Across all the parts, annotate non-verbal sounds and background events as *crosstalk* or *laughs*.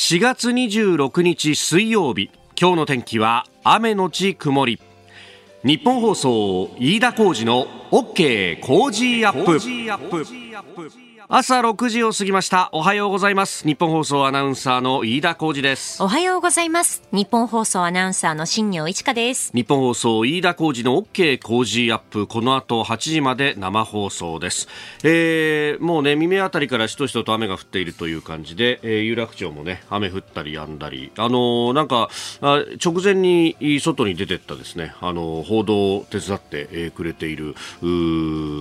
4月26日水曜日。今日の天気は雨のち曇り。ニッポン放送飯田浩司の OK Cozy up。朝6時を過ぎました。おはようございます。ニッポン放送アナウンサーの飯田浩司です。おはようございます。ニッポン放送アナウンサーの新行市佳です。ニッポン放送飯田浩司の OK Cozy up。この後8時まで生放送です、えー、もうね未明あたりからしとしとと雨が降っているという感じで、えー、有楽町もね雨降ったり止んだり。あのー、なんかあ直前に外に出てったですね。あのー、報道を手伝って、えー、くれている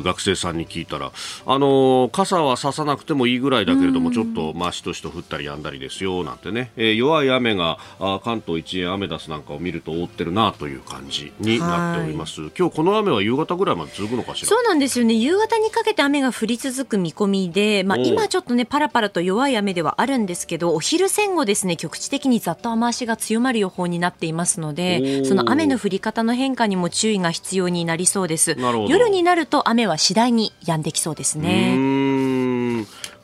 学生さんに聞いたらあのー、傘はささなくてもいいぐらいだけれども、ちょっとまあしとしと降ったりやんだりですよなんてね、えー、弱い雨があ関東一円アメダスなんかを見ると覆ってるなという感じになっております。今日この雨は夕方ぐらいまで続くのかしら？そうなんですよね。夕方にかけて雨が降り続く見込みで、まあ今ちょっとねパラパラと弱い雨ではあるんですけど、お昼前後ですね局地的にざっと雨足が強まる予報になっていますので、その雨の降り方の変化にも注意が必要になりそうです。夜になると雨は次第に止んできそうですね。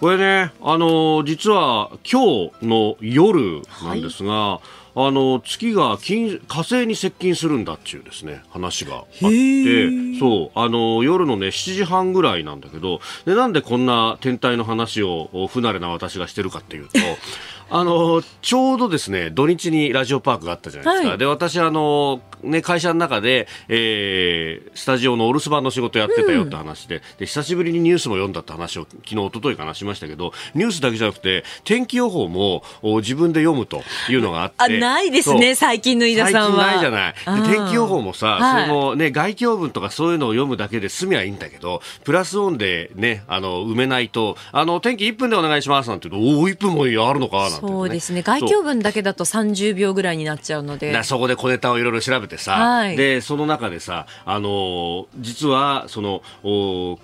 これね、あの実は今日の夜なんですが、はい。あの月が金火星に接近するんだっていうですね話があってそうあの夜のね7時半ぐらいなんだけどでなんでこんな天体の話を不慣れな私がしてるかっていうと *laughs* あのちょうどですね土日にラジオパークがあったじゃないですか、はい、で私あの、ね、会社の中で、えー、スタジオのお留守番の仕事やってたよって話でうん、で。久しぶりにニュースも読んだって話を昨日一昨日かなしましたけどニュースだけじゃなくて天気予報も自分で読むというのがあって。あないですね最近の飯田さんは。最近ないじゃない。で天気予報もさ、はい、そのね外境文とかそういうのを読むだけで済みはいいんだけどプラスオンでねあの埋めないとあの天気1分でお願いしますなんて言うとおお1分もあるのかなんてそうですね。外境文だけだと30秒ぐらいになっちゃうので。そこで小ネタをいろいろ調べてさ、はい、でその中でさあの実はそのお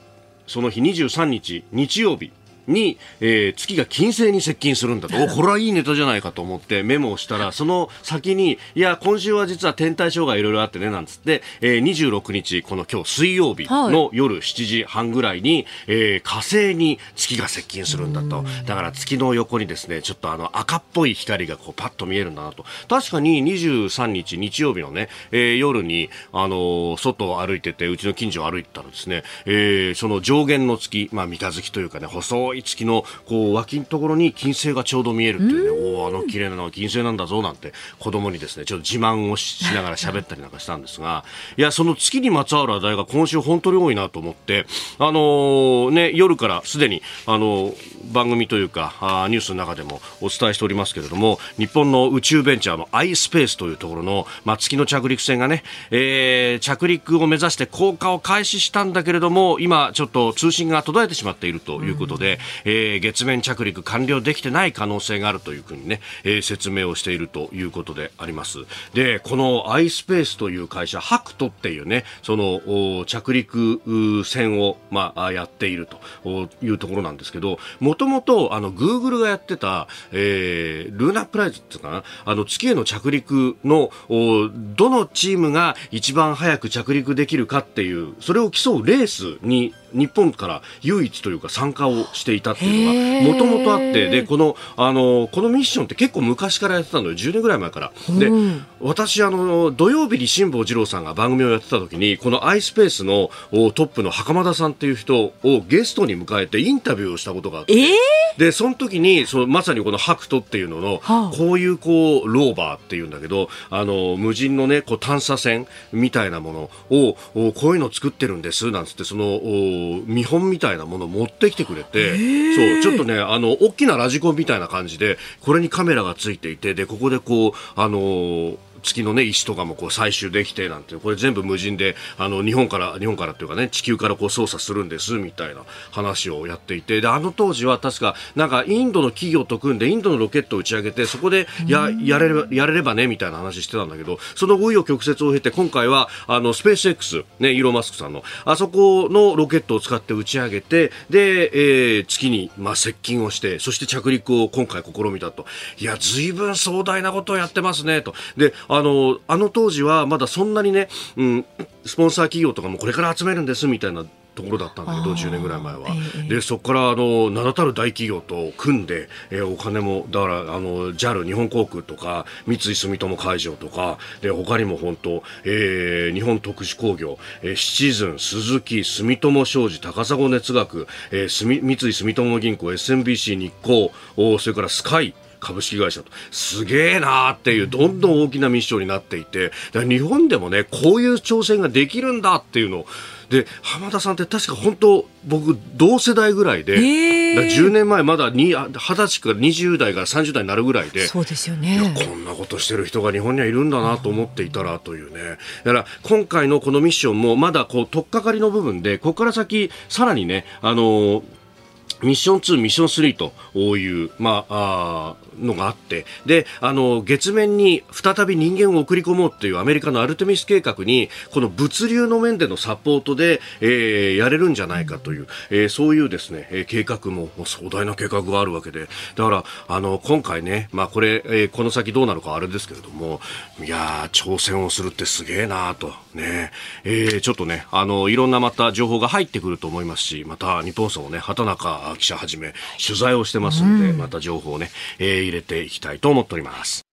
その日23日日曜日に、えー、月が金星に接近するんだと、おこれはいいネタじゃないかと思って *laughs* メモをしたら、その先に、いや、今週は実は天体ショーがいろいろあってね、なんつって、えー、26日、この今日水曜日の夜7時半ぐらいに、はい、えー、火星に月が接近するんだと。だから月の横にですね、ちょっとあの赤っぽい光がこうパッと見えるんだなと。確かに23日日曜日のね、えー、夜に、あのー、外を歩いてて、うちの近所を歩いてたらですね、えー、その上限の月、まあ三日月というかね、細いい月のこう脇のところに金星がちょうど見えるっていうね。おおあの綺麗なのは金星なんだぞなんて子供にですねちょっと自慢をしながら喋ったりなんかしたんですがいやその月にまつわる話題が今週本当に多いなと思ってあのー、ね夜からすでにあのー、番組というかあニュースの中でもお伝えしておりますけれども日本の宇宙ベンチャーの iSpace というところの、まあ、月の着陸船がね、えー、着陸を目指して降下を開始したんだけれども今ちょっと通信が途絶えてしまっているということで、えー、月面着陸完了できてない可能性があるというふうにね、えー、説明をしているということであります。で、この iSpace という会社、ハクトっていうね、その着陸船を、まあ、やっているというところなんですけど、もともとあの Google がやってた、えー、ルーナプライズっていうかな、あの月への着陸のどのチームが一番早く着陸できるかっていう、それを競うレースに日本から唯一というか参加をしていたっていうのがもともとあってでこのあのこのミッションって結構昔からやってたのよ10年ぐらい前から。で、うん、私あの土曜日に辛坊治郎さんが番組をやってた時にこの iSpace のトップの袴田さんっていう人をゲストに迎えてインタビューをしたことがあって、でその時にそのまさにこのハクトっていうのの、はあ、こういうこうローバーっていうんだけどあの無人のねこう探査船みたいなものをこういうのを作ってるんですなんつってその見本みたいなものを持ってきてくれて、そう、ちょっとね、あの、大きなラジコンみたいな感じで、これにカメラがついていて、で、ここでこう、あのー月のね、石とかもこう採集できてなんて、これ全部無人で、あの、日本から、日本からっていうかね、地球からこう操作するんです、みたいな話をやっていて、で、あの当時は確か、なんかインドの企業と組んで、インドのロケットを打ち上げて、そこでや、やれれば、やれればね、みたいな話してたんだけど、その紆余曲折を経て、今回は、あの、スペース X、ね、イーロン・マスクさんの、あそこのロケットを使って打ち上げて、で、えー、月に、まあ、接近をして、そして着陸を今回試みたと。いや、随分壮大なことをやってますね、と。で、あの、あの当時はまだそんなにね、うん、スポンサー企業とかもこれから集めるんですみたいなところだったんだけど10年ぐらい前は、えー、でそこからあの名だたる大企業と組んで、えー、お金もだからあの JAL 日本航空とか三井住友海上とかで他にも本当、えー、日本特殊工業、えー、シチズン鈴木住友商事高砂熱学、えー、三井住友銀行 SMBC 日興それからスカイ株式会社と。すげえなーっていうどんどん大きなミッションになっていて。日本でもねこういう挑戦ができるんだっていうのを。で浜田さんって確か本当僕同世代ぐらいで、えー、10年前まだ二十歳から20代から30代になるぐらいでそうですよね。こんなことしてる人が日本にはいるんだなと思っていたらというね。だから今回のこのミッションもまだこう取っかかりの部分でここから先さらにねあのミッション2、ミッション3という、まあ、あのがあって、で、あの、月面に再び人間を送り込もうっていうアメリカのアルテミス計画に、この物流の面でのサポートで、えー、やれるんじゃないかという、えー、そういうですね、え計画も壮大な計画があるわけで、だから、あの、今回ね、まあこれ、えー、この先どうなるかあれですけれども、いや挑戦をするってすげえなと、ね、えー、ちょっとね、あの、いろんなまた情報が入ってくると思いますし、また日本層もね、畑中記者はじめ取材をしてますんで、また情報をね、えー、入れていきたいと思っております。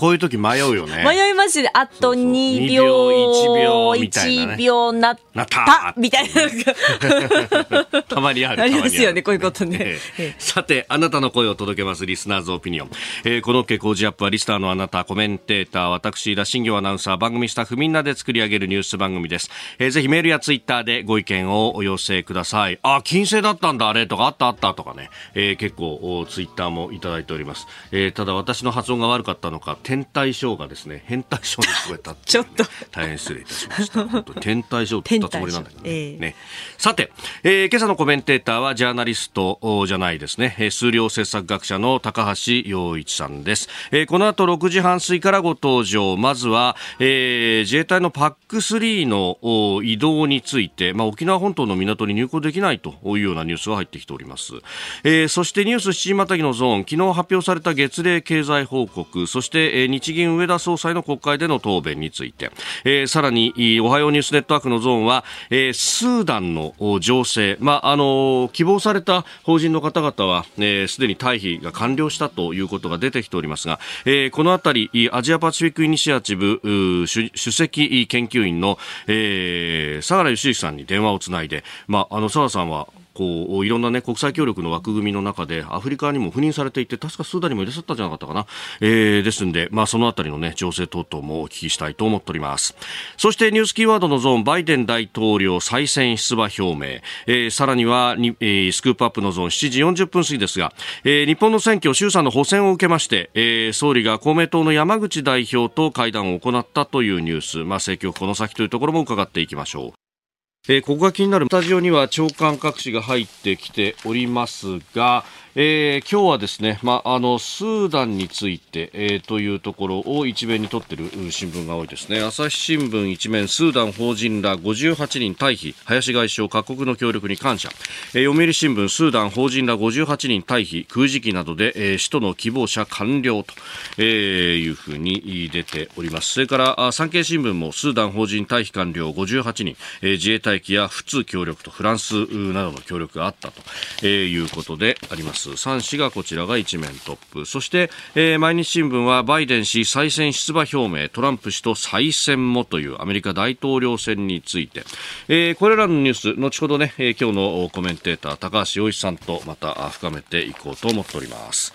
こういう時迷うよね。迷いますあと2秒、1秒、みたいな、*laughs* *laughs* ね。1秒なったみたいな。たまにある。ありますよね、こういうことね。さて、あなたの声を届けます、リスナーズオピニオン。えー、この傾向ジアップは、リスナーのあなた、コメンテーター、私、田新業アナウンサー、番組スタッフみんなで作り上げるニュース番組です。えー、ぜひメールやツイッターでご意見をお寄せください。あ、金星だったんだ、あれとか、あったあったとかね。えー、結構、ツイッターもいただいております。えー、ただ私の発音が悪かったのか、天体ショーがですね変態ショーに聞こえた *laughs* ちょっと。大変失礼いたしました。*laughs* 天体ショーって言ったつもりなんだけどね。えー、ね。さて、えー、今朝のコメンテーターはジャーナリストじゃないですね。数量政策学者の高橋洋一さんです、えー、この後6時半過ぎからご登場。まずは、えー、自衛隊のパック3の移動について、まあ、沖縄本島の港に入港できないというようなニュースが入ってきております、えー、そしてニュース7時またぎのゾーン。昨日発表された月例経済報告。そして、え、日銀上田総裁の国会での答弁について、えー、さらにおはようニュースネットワークのゾーンは、えー、スーダンの情勢、まああの希望された法人の方々はすで、えー、に退避が完了したということが出てきておりますが、えー、このあたりアジアパシフィックイニシアチブ主席研究員の、えー、相良義之さんに電話をつないで、まあ、あの相良さんはこういろんな、ね、国際協力の枠組みの中でアフリカにも赴任されていて確かスーダンにもいらっしゃったんじゃなかったかな、えー、ですんで、まあ、そのあたりの、ね、情勢等々もお聞きしたいと思っております。そしてニュースキーワードのゾーンバイデン大統領再選出馬表明、えー、さらにはに、えー、スクープアップのゾーン7時40分過ぎですが、えー、日本の選挙衆参の補選を受けまして、えー、総理が公明党の山口代表と会談を行ったというニュース、まあ、政局この先というところも伺っていきましょう。えー、ここが気になるスタジオには長官各紙が入ってきておりますが、えー、今日はですね、まあ、あのスーダンについて、えー、というところを一面に取っている新聞が多いですね。朝日新聞一面スーダン法人ら58人退避林外相各国の協力に感謝、えー、読売新聞スーダン法人ら58人退避空時期などで、えー、首都の希望者完了と、えー、いうふうに出ております。それから産経新聞もスーダン法人退避完了58人、えー、自衛隊機や普通協力とフランスなどの協力があったと、えー、いうことであります。ます。3紙がこちらが一面トップ。そして、えー、毎日新聞はバイデン氏再選出馬表明。トランプ氏と再選もというアメリカ大統領選について、えー、これらのニュース後ほどね、えー、今日のコメンテーター高橋洋一さんとまた深めていこうと思っております。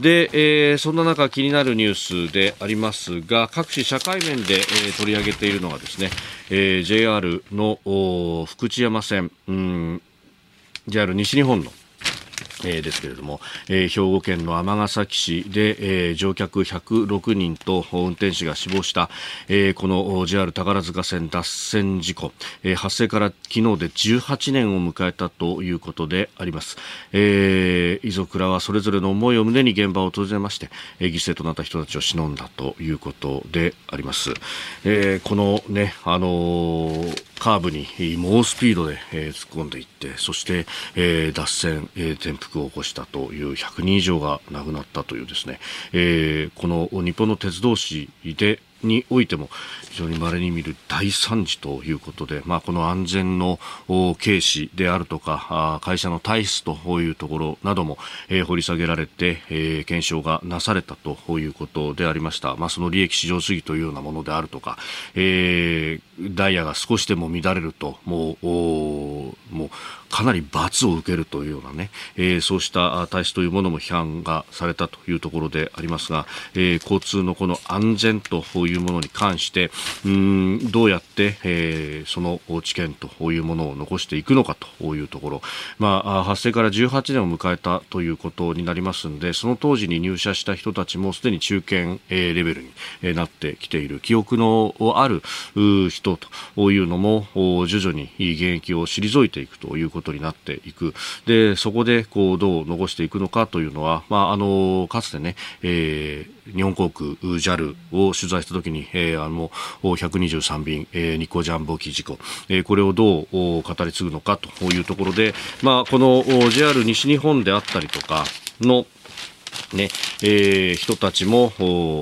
で、えー、そんな中気になるニュースでありますが各種社会面で、えー、取り上げているのがですね、えー、JR の福知山線。うん JR 西日本のえー、ですけれども、えー、兵庫県の尼崎市で、えー、乗客106人と運転手が死亡した、えー、この JR 宝塚線脱線事故、えー、発生から昨日で18年を迎えたということであります、えー、遺族らはそれぞれの思いを胸に現場を訪れまして、えー、犠牲となった人たちを偲んだということであります、えー、このねあのーカーブに猛スピードで、えー、突っ込んでいってそして、えー、脱線、えー、転覆を起こしたという100人以上が亡くなったというですね、えー、この日本の鉄道史でにおいても非常に稀に見る大惨事ということで、まあ、この安全の軽視であるとか会社の体質というところなども、え、掘り下げられて、え、検証がなされたということでありました、まあ、その利益至上主義というようなものであるとか、えー、ダイヤが少しでも乱れるともうもうかなり罰を受けるというようなね、えー、そうした体質というものも批判がされたというところでありますが、えー、交通のこの安全というものに関してうんどうやって、えー、その知見というものを残していくのかというところ、まあ、発生から18年を迎えたということになりますのでその当時に入社した人たちもすでに中堅、えレベルになってきている。記憶のある人というのも徐々に現役を退いていくということことになっていく。でそこでこうどう残していくのかというのは、まあ、あのかつてね、えー、日本航空 JAL を取材した時に、えー、あの123便、えー、日航ジャンボ機事故、えー、これをどう語り継ぐのかというところで、まあ、この JR 西日本であったりとかのねえー、人たちも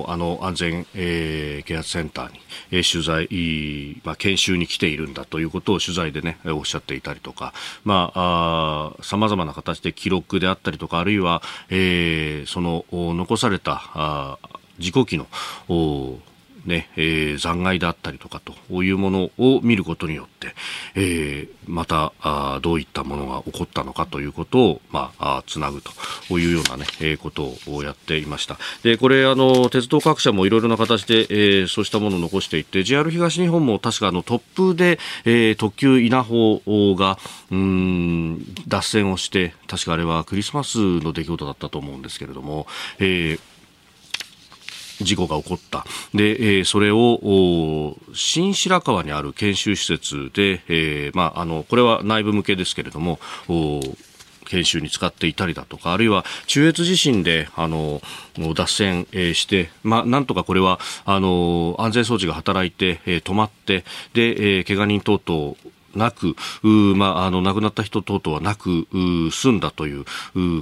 あの安全、えー、啓発センターに、えー、取材、まあ、研修に来ているんだということを取材で、ね、おっしゃっていたりとかさまざ、まな形で記録であったりとかあるいは、えー、その残されたあ事故機のね、えー、残骸であったりとかというものを見ることによって、えー、またあどういったものが起こったのかということを、まあ、つなぐというようなね、えー、ことをやっていました。で、これ、あの、鉄道各社もいろいろな形で、えー、そうしたものを残していって、JR 東日本も確かあの、突風で、えー、特急稲穂が、うん、脱線をして、確かあれはクリスマスの出来事だったと思うんですけれども、えー事故が起こった。で、えー、それを、新白河にある研修施設で、えー、まあ、あの、これは内部向けですけれども、研修に使っていたりだとか、あるいは中越地震で、あの、脱線、えー、して、まあ、なんとかこれは、あの、安全装置が働いて、えー、止まって、で、えー、怪我人等々、なく、まあ、あの、亡くなった人等々はなく、済んだという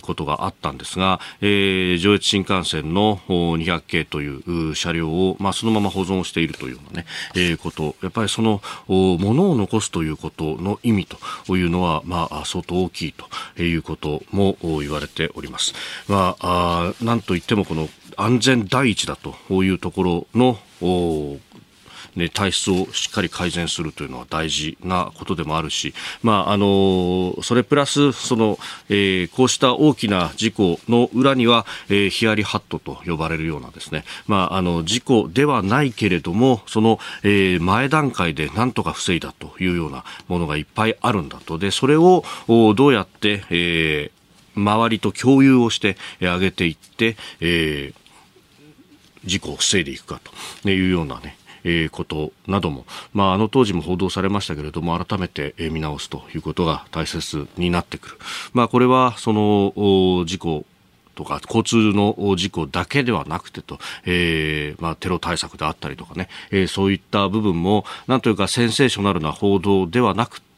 ことがあったんですが、えー、上越新幹線の200系という車両を、まあ、そのまま保存しているというようなね、えー、こと、やっぱりその、ものを残すということの意味というのは、まあ、相当大きいということも言われております。まあ、あなんといってもこの安全第一だというところの、ね、体質をしっかり改善するというのは大事なことでもあるし、まあ、あのそれプラスその、えー、こうした大きな事故の裏には、えー、ヒヤリハットと呼ばれるようなですね、まあ、あの事故ではないけれどもその、えー、前段階で何とか防いだというようなものがいっぱいあるんだと。でそれをどうやって、えー、周りと共有をしてあげていって、えー、事故を防いでいくかというようなね、えー、ことなども、まあ、あの当時も報道されましたけれども改めて、見直すということが大切になってくる、まあ、これはその事故とか交通の事故だけではなくてと、えーまあ、テロ対策であったりとかね、えー、そういった部分もなんというかセンセーショナルな報道ではなくて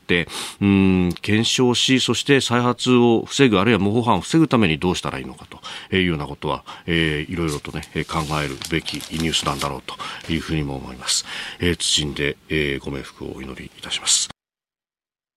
うん検証しそして再発を防ぐあるいは模倣犯を防ぐためにどうしたらいいのかというようなことは、えー、いろいろとね考えるべきニュースなんだろうというふうにも思います、えー、謹んで、えー、ご冥福をお祈りいたします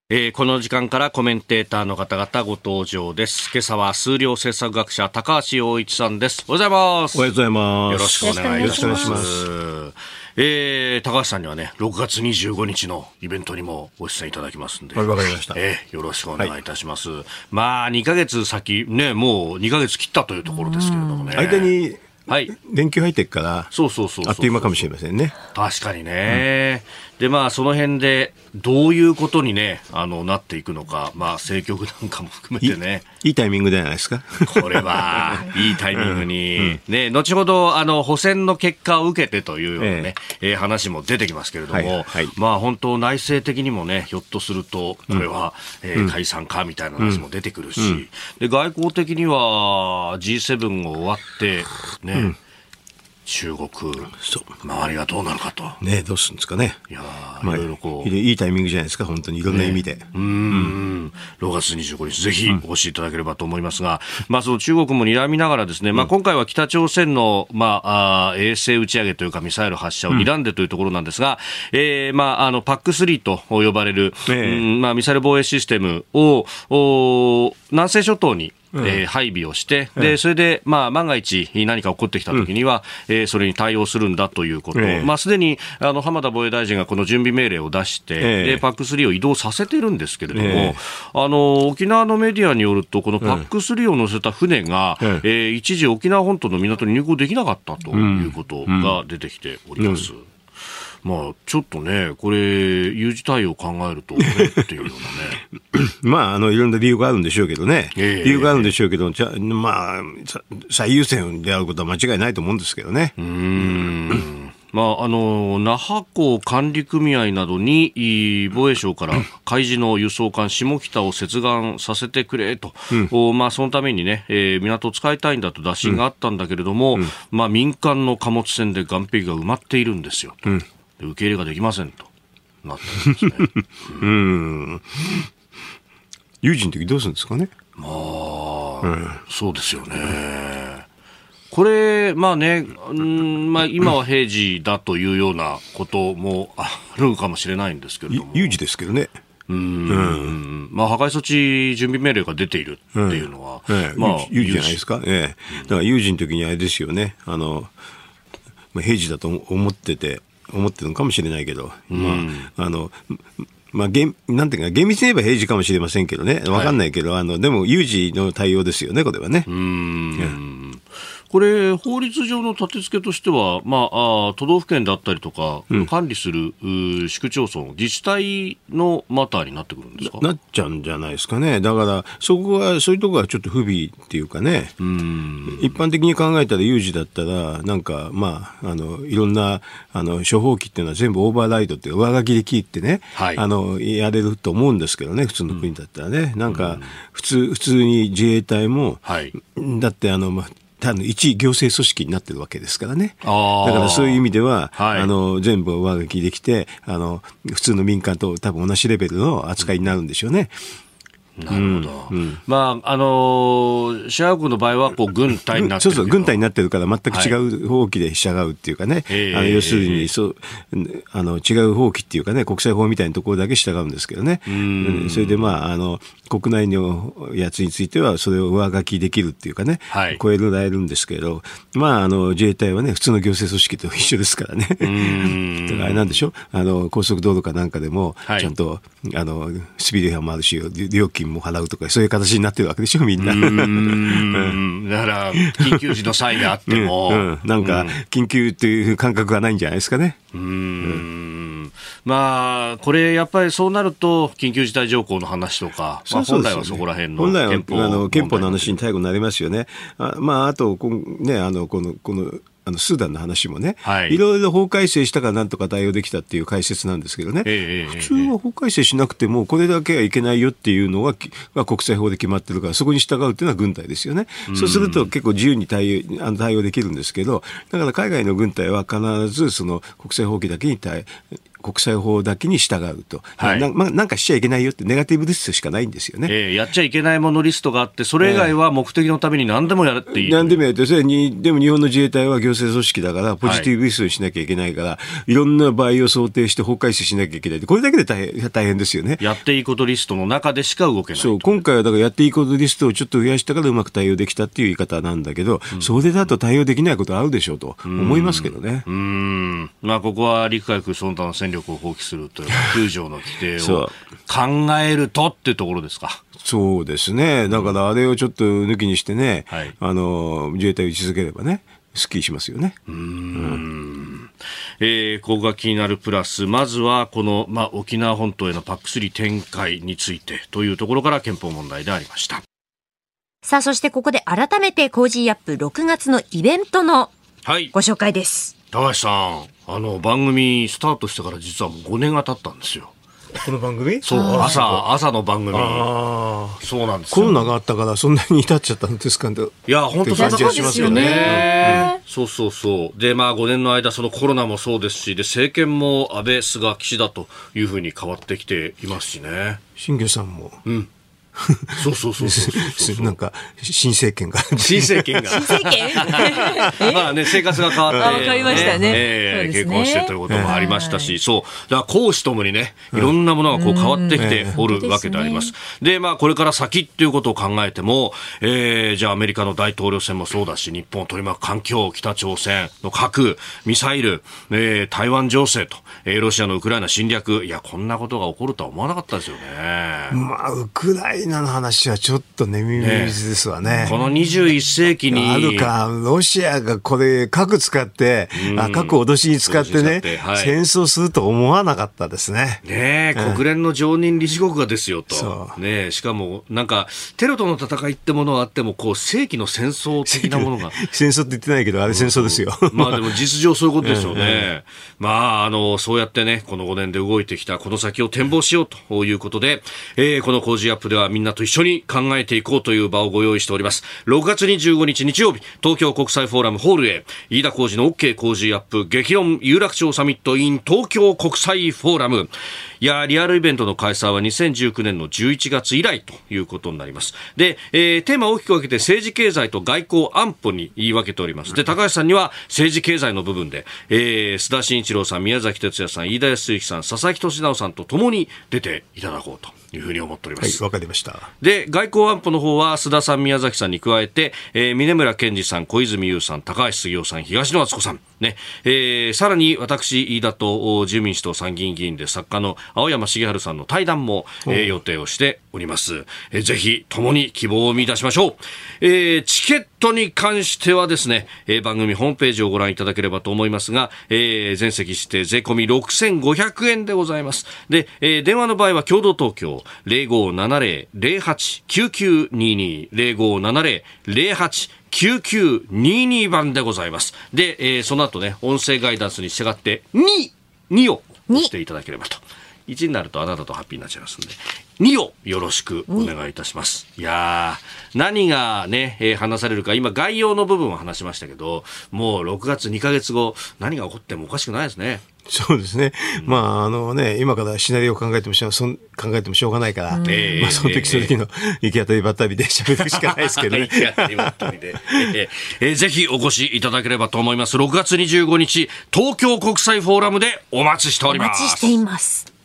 えー、この時間からコメンテーターの方々ご登場です。今朝は数量政策学者高橋洋一さんです。おはようございます。おはようございます。よろしくお願いします。えー、高橋さんにはね、6月25日のイベントにもご出演いただきますんで。わかりました。えー、よろしくお願いいたします。はい、まあ、2ヶ月先、ね、もう2ヶ月切ったというところですけれどもね。間に、はい。連休入ってから、そうそうそうあっという間かもしれませんね。確かにね。うんで、まあ、その辺で、どういうことにね、あの、なっていくのか、まあ、政局なんかも含めてね。いいタイミングじゃないですか？これは、*laughs* いいタイミングに、うんうん、ね、後ほど、あの、補選の結果を受けてというようなね、ええー、話も出てきますけれども、はいはい、まあ、本当、内政的にもね、ひょっとすると、これは、うん、えー、解散かみたいな話も出てくるし、で、外交的には、G7 を終わって、ね、中国、周りがどうなるかと。ねどうするんですかね。いやまあ、いろいろこう。いいタイミングじゃないですか、本当にいろんな意味で。ね、うん。6月25日、ぜひお越しいただければと思いますが、うん、まあ、その中国も睨みながらですね、まあ、今回は北朝鮮の、まあ、あ衛星打ち上げというかミサイル発射を睨んでというところなんですが、うん、えー、まあ、あの、パック3と呼ばれる、うん、まあ、ミサイル防衛システムを、お南西諸島にうん、えー、配備をして、でそれで、まあ、万が一何か起こってきたときには、うん、えー、それに対応するんだということ、まあ、すでにあの浜田防衛大臣がこの準備命令を出して、えでパック3を移動させてるんですけれども、えあの沖縄のメディアによると、このパック3を乗せた船が、ええ。ー、一時、沖縄本島の港に入港できなかったということが出てきております。うんまあ、ちょっとね、これ、有事対応を考えると、ね、っていうようなね。*laughs* まあ、あの、いろんな理由があるんでしょうけどね。えー、理由があるんでしょうけど、じゃまあ、最優先であることは間違いないと思うんですけどね。うん。まあ、あの那覇港管理組合などに防衛省から海事の輸送艦下北を接岸させてくれと、うん、まあ、そのためにね、えー、港を使いたいんだと打診があったんだけれども、うん、まあ、民間の貨物船で岸壁が埋まっているんですよ。うん受け入れができませんとなってんですね。*laughs* うん。有事の時どうするんですかね？まあ、うん、そうですよね。これ、まあね、うんまあ、今は平時だというようなこともあるかもしれないんですけれども。有事ですけどね。うん、まあ、破壊措置準備命令が出ているっていうのは、うんええ、まあ、有事じゃないですか、ええ、だから有事の時にあれですよね、あのまあ、平時だと思ってて、思ってるのかもしれないけど、まあ、あの、まあ、厳なんていうか、厳密に言えば平時かもしれませんけどね、わかんないけど、はい、あの、でも有事の対応ですよね、これはね。うん。これ、法律上の立て付けとしては、まあ、あ都道府県だったりとか、うん、管理する市区町村、自治体のマターになってくるんですか？なっちゃうんじゃないですかね、だから、そこは、そういうところはちょっと不備っていうかね、うん。一般的に考えたら有事だったら、なんか、まあ、あのいろんなあの処方機っていうのは全部オーバーライドって、上書きで切ってね、はい、あのやれると思うんですけどね、普通の国だったらね、うん、なんか、普通普通に自衛隊も、はい、だってあの、まあ単の一行政組織になってるわけですからね。だからそういう意味では、はい、あの、全部上書きできて、あの、普通の民間と多分同じレベルの扱いになるんでしょうね。なるほど。うん、まあ、あのー、シャークの場合は、こう、軍隊になってるそうそう、軍隊になってるから、全く違う法規で従うっていうかね、はい、あの要するに、そう、あの、違う法規っていうかね、国際法みたいなところだけ従うんですけどね。それで、まあ、あの、国内のやつについては、それを上書きできるっていうかね、はい、超えられるんですけど、まあ、あの、自衛隊はね、普通の行政組織と一緒ですからね。*laughs* だからあれなんでしょ？あの、高速道路かなんかでも、ちゃんと、はい、あの、スピード違反もあるし、料金も払うとか、そういう形になってるわけでしょ、みんな。ん。だから、緊急時の際であっても。*laughs* うん。うん、なんか、緊急っていう感覚がないんじゃないですかね。うん。まあ、これやっぱりそうなると、緊急事態条項の話とか、まあ、本来はそこら辺の本来はあの憲法の話に最後になりますよね。あまあ、あと、ね、あのこのこのあのスーダンの話もね、はい、ろいろ法改正したからなんとか対応できたっていう解説なんですけどね、えー、普通は法改正しなくても、これだけはいけないよっていうのは、は国際法で決まってるから、そこに従うっていうのは軍隊ですよね。そうすると結構自由に対応あの対応できるんですけど、だから海外の軍隊は必ずその国際法規だけに対国際法だけに従うと、はい、なまなんかしちゃいけないよって、ネガティブリストしかないんですよね、えー、やっちゃいけないものリストがあって、それ以外は目的のために何でもやっていい、えー、何でもやって、それにでも日本の自衛隊は行政組織だから、ポジティブリストにしなきゃいけないから、はい、いろんな場合を想定して法改正しなきゃいけない、これだけで大変大変ですよね。やっていいことリストの中でしか動けないそう今回はだからやっていいことリストをちょっと増やしたからうまく対応できたっていう言い方なんだけど、うん、それだと対応できないことあるでしょうと思いますけどね。うん、まあ、ここは陸海空その他の戦力を放棄するという9 *laughs* 条の規定を考えるとっていうところですか？そうですね。だからあれをちょっと抜きにしてね、はい、あの、自衛隊を位置づければね、スッキリしますよね。うんうんえー、ここが気になるプラス、まずはこの、まあ、沖縄本島への PAC3展開についてというところから憲法問題でありました。さあ、そしてここで改めて Cozy up 6月のイベントのご紹介です。はい、高橋さん、あの番組スタートしてから実はもう5年が経ったんですよ。この番組？そう、朝、朝の番組。そうなんですコロナがあったからそんなに至っちゃったんですか？いや、本当そんな感じしますよね。そうそうそう。で、まあ5年の間、そのコロナもそうですし、で、政権も安倍、菅、岸田というふうに変わってきていますしね。新庄さんも。うん。*laughs* そうそうそうそうなんか、新政権が。新政権が。新政権？*laughs* まあね、生活が変わって。変わりましたね。えー、結婚してということもありましたし、そう。だから公私ともにね、いろんなものがこう変わってきておるわけであります。で、まあこれから先っていうことを考えても、えー、じゃあアメリカの大統領選もそうだし、日本を取り巻く環境、北朝鮮の核、ミサイル、えー、台湾情勢と、えー、ロシアのウクライナ侵略、いや、こんなことが起こるとは思わなかったですよね。まあ、ウクライナの話はちょっとね、耳水ですわね。ねこの21世紀に。あるか、ロシアがこれ、核使って、核脅しに使ってね、はい、戦争すると思わなかったですね。ねえ、うん、国連の常任理事国がですよと。ねしかも、なんか、テロとの戦いってものがあっても、こう、世紀の戦争的なものが。*laughs* 戦争って言ってないけど、あれ戦争ですよ。まあでも *laughs* 実情そういうことでしょうね。まあ、あの、そうやってね、この5年で動いてきた、この先を展望しようということで、えー、この工事アップではみんなと一緒に考えていこうという場をご用意しております。6月25日日曜日、東京国際フォーラムホールへ、飯田浩二の OK 工事アップ激論有楽町サミット in 東京国際フォーラム。いや、リアルイベントの開催は2019年の11月以来ということになります。で、えー、テーマを大きく分けて政治経済と外交安保に言い分けております。で、高橋さんには政治経済の部分で、えー、須田慎一郎さん、宮崎哲也さん、飯田康之さん、佐々木俊直さんと共に出ていただこうと。いうふうに思っております。はい、わかりました。で、外交安保の方は、須田さん、宮崎さんに加えて、えー、峰村健二さん、小泉悠さん、高橋杉雄さん、東野敦子さん、ね、えー、さらに私、飯田と自由民主党参議院議員で作家の青山茂春さんの対談も、えー、予定をしております。えー、ぜひ、共に希望を見出しましょう。えー、チケットに関してはですね、えー、番組ホームページをご覧いただければと思いますが、えー、全席指定税込み6500円でございます。で、えー、電話の場合は共同東京0570-08-9922 0570-08 9922番でございます。で、えー、その後ね、音声ガイダンスに従って、2、2を押していただければと。1になるとあなたとハッピーになっちゃいますんで、2をよろしくお願いいたします。いやー、何がね、えー、話されるか、今概要の部分は話しましたけど、もう6月2ヶ月後、何が起こってもおかしくないですね。そうですね。うん、まあ、あのね、今からシナリオを考えてもしょう、そん考えてもしょうがないから、うん、まあ、その時その時の行き当たりばったりで喋るしかないですけどね。行き当たりばったりで。えー、ぜひお越しいただければと思います。6月25日、東京国際フォーラムでお待ちしております。お待ちしています。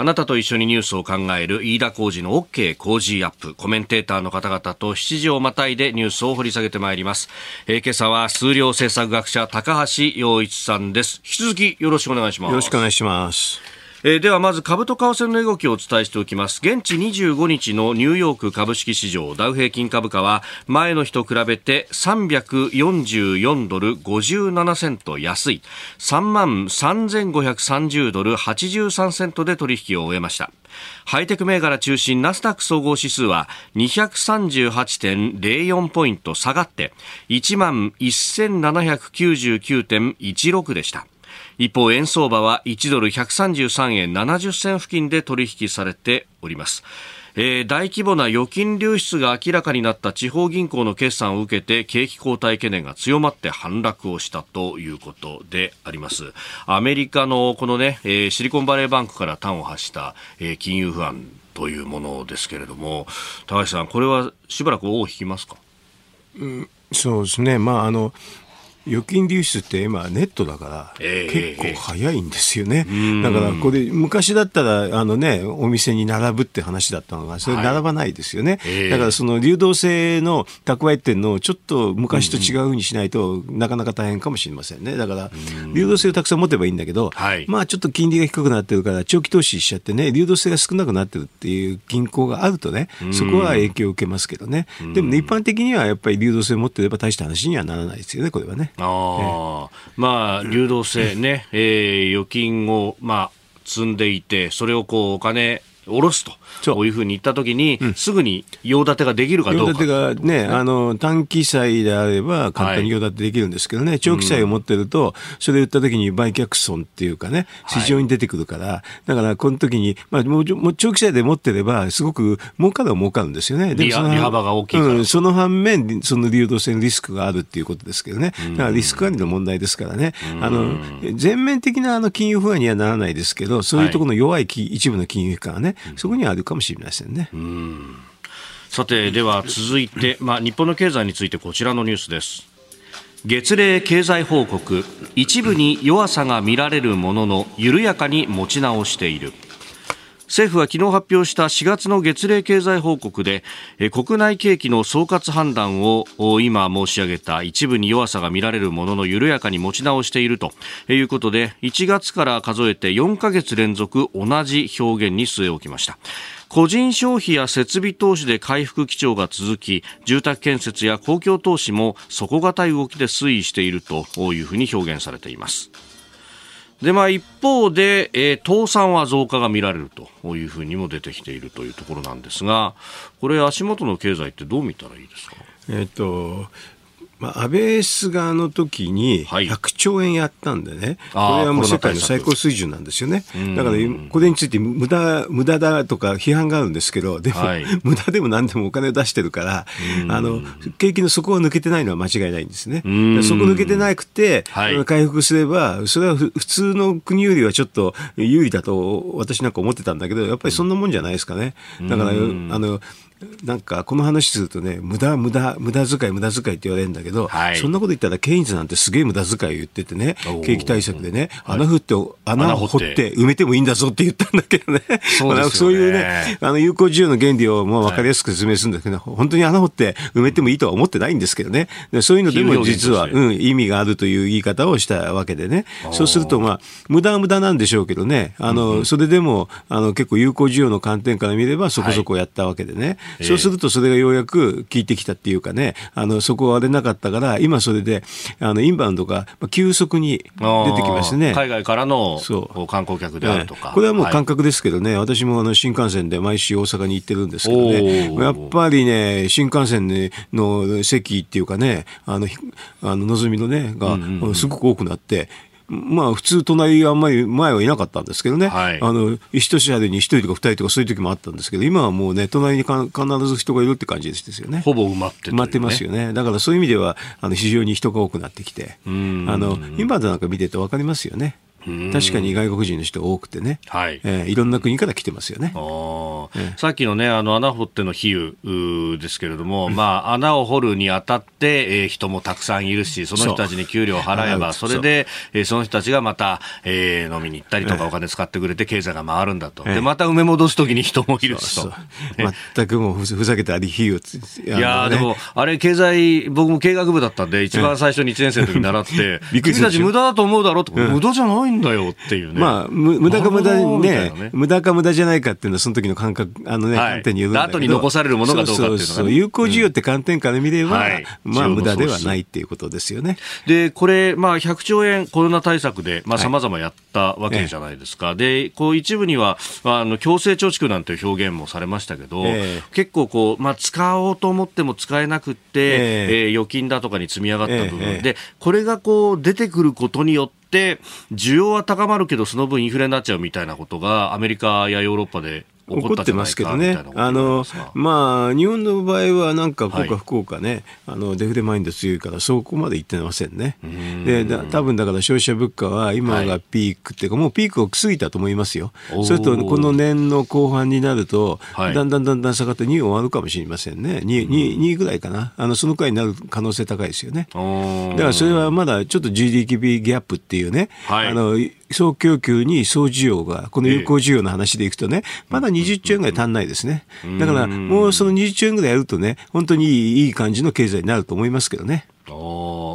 あなたと一緒にニュースを考える飯田浩二の OK 工事アップ。コメンテーターの方々と7時をまたいでニュースを掘り下げてまいります。えー、今朝は数量政策学者高橋洋一さんです。引き続きよろしくお願いします。よろしくお願いします。えー、ではまず株と為替の動きをお伝えしておきます。現地25日のニューヨーク株式市場ダウ平均株価は前の日と比べて344ドル57セント安い。3万3530ドル83セントで取引を終えました。ハイテク銘柄中心ナスダック総合指数は238.04ポイント下がって1万1799.16でした。一方円相場は1ドル133円70銭付近で取引されております。えー、大規模な預金流出が明らかになった地方銀行の決算を受けて景気後退懸念が強まって反落をしたということであります。アメリカのこのね、えー、シリコンバレーバンクから端を発した、えー、金融不安というものですけれども高橋さんこれはしばらく尾を引きますか、うん、そうですね。まああの預金流出って今ネットだから結構早いんですよね、えー、だからこれ昔だったらあのねお店に並ぶって話だったのがそれ並ばないですよね、はい、だからその流動性の蓄えっていうのをちょっと昔と違うふうにしないとなかなか大変かもしれませんね。だから流動性をたくさん持てばいいんだけど、はい、まあちょっと金利が低くなってるから長期投資しちゃってね流動性が少なくなってるっていう銀行があるとねそこは影響を受けますけどね。でも、ね、一般的にはやっぱり流動性を持ってれば大した話にはならないですよねこれはね。あまあ、流動性ね、えー、預金を、まあ、積んでいて、それをこうお金下ろすと。いうふうに言ったときに、うん、すぐに用立てができるかどうか。用立てがね、あの、短期債であれば簡単に用立てできるんですけどね、はい、長期債を持ってると、それ売ったときに売却損っていうかね、市場に出てくるから、はい、だからこの時に、まあ、もう長期債で持ってれば、すごく儲かるは儲かるんですよね。で利幅が大きいうん、その反面、その流動性のリスクがあるっていうことですけどね。だからリスク管理の問題ですからね。あの、全面的なあの金融不安にはならないですけど、そういうところの弱い、はい、一部の金融機関はね、そこにあるかもしれませんね。うんさて、では続いて、*laughs* まあ、日本の経済についてこちらのニュースです。月例経済報告、一部に弱さが見られるものの、緩やかに持ち直している。政府は昨日発表した4月の月例経済報告で国内景気の総括判断を今申し上げた一部に弱さが見られるものの緩やかに持ち直しているということで1月から数えて4ヶ月連続同じ表現に据え置きました。個人消費や設備投資で回復基調が続き住宅建設や公共投資も底堅い動きで推移しているというふうに表現されています。で、まあ一方で、えー、倒産は増加が見られるというふうにも出てきているというところなんですが、これ足元の経済ってどう見たらいいですか？えっ、と、まあ、安倍菅の時に100兆円やったんでね、はい、これはもう世界の最高水準なんですよね。だから、これについて無駄、無駄だとか批判があるんですけど、でも、はい、*laughs* 無駄でも何でもお金を出してるから、あの、景気の底を抜けてないのは間違いないんですね。そこ抜けてなくて、はい、回復すれば、それは普通の国よりはちょっと有利だと私なんか思ってたんだけど、やっぱりそんなもんじゃないですかね。だから、あの、なんかこの話するとね、無駄、無駄、無駄遣い、無駄遣いって言われるんだけど、はい、そんなこと言ったら、ケインズなんてすげえ無駄遣い言っててね、景気対策でね、穴掘って、穴を掘って。埋めてもいいんだぞって言ったんだけどね、そうね。*laughs* そういうね、あの有効需要の原理をもう分かりやすく説明するんだけど、はい、本当に穴掘って埋めてもいいとは思ってないんですけどね、でそういうのでも実は、うん、意味があるという言い方をしたわけでね、そうすると、まあ、無駄は無駄なんでしょうけどね、あの、うん、それでもあの結構有効需要の観点から見れば、そこそこやったわけでね、はい、そうするとそれがようやく効いてきたっていうかね、あの、そこは割れなかったから、今それで、あの、インバウンドが急速に出てきましてね。海外からの観光客であるとか。これはもう感覚ですけどね、はい、私もあの新幹線で毎週大阪に行ってるんですけどね、やっぱりね、新幹線の席っていうかね、あの、あの、のぞみのね、がすごく多くなって、まあ普通隣あんまり前はいなかったんですけどね、はい、あの一車でに一人とか二人とかそういう時もあったんですけど今はもうね隣にか必ず人がいるって感じですよね。ほぼ埋まって、ね、埋まってますよね。だからそういう意味ではあの非常に人が多くなってきて。あの今なんか見てて分かりますよね確かに外国人の人多くてね、はい。えー、いろんな国から来てますよね。えさっきのね、あの穴掘っての比喩ですけれども、まあ、穴を掘るにあたって、えー、人もたくさんいるし、その人たちに給料を払えば、それで、えー、その人たちがまた、えー、飲みに行ったりとか、お金使ってくれて、経済が回るんだと、でまた埋め戻すときに人もいるしと。全くもうふざけた比喩いや、ね、でも、あれ、経済、僕も経学部だったんで、一番最初に1年生の時に習って、*laughs* 君たち無駄だと思うだろうと、無駄じゃないんだよっていうね。まあ、無駄か無駄ね、ね。無駄か無駄じゃないかっていうのは、その時の感覚、あのね、はい、観点によるんだけど。後に残されるものかどうかっていうのが、ね、そうそう有効需要って観点から見れば、うんはい、まあ、無駄ではないっていうことですよね。で、これ、まあ、100兆円コロナ対策で、まあ、様々やったわけじゃないですか。はい、で、こう、一部には、あの、強制貯蓄なんていう表現もされましたけど、えー、結構こう、まあ、使おうと思っても使えなくって、えー、えー、預金だとかに積み上がった部分、えー、で、これがこう、出てくることによって、需要は高まるけどその分インフレになっちゃうみたいなことがアメリカやヨーロッパで起こってますけどね、あのまあ、日本の場合は、なんか、こうか福岡ね、はい、あのデフレマインド強いから、そこまでいってませんね。でだ多分だから消費者物価は今がピークっていうか、はい、もうピークを過ぎたと思いますよ。それと、この年の後半になると、はい、だんだんだんだん下がって2終わるかもしれませんね。2, 2, 2ぐらいかな。あのそのくらいになる可能性高いですよね。だからそれはまだちょっと GDP ギャップっていうね、あの総供給に総需要が、この有効需要の話でいくとね、まだ20兆円ぐらい足んないですね。だから、もうその20兆円ぐらいやるとね、本当にいい感じの経済になると思いますけどね。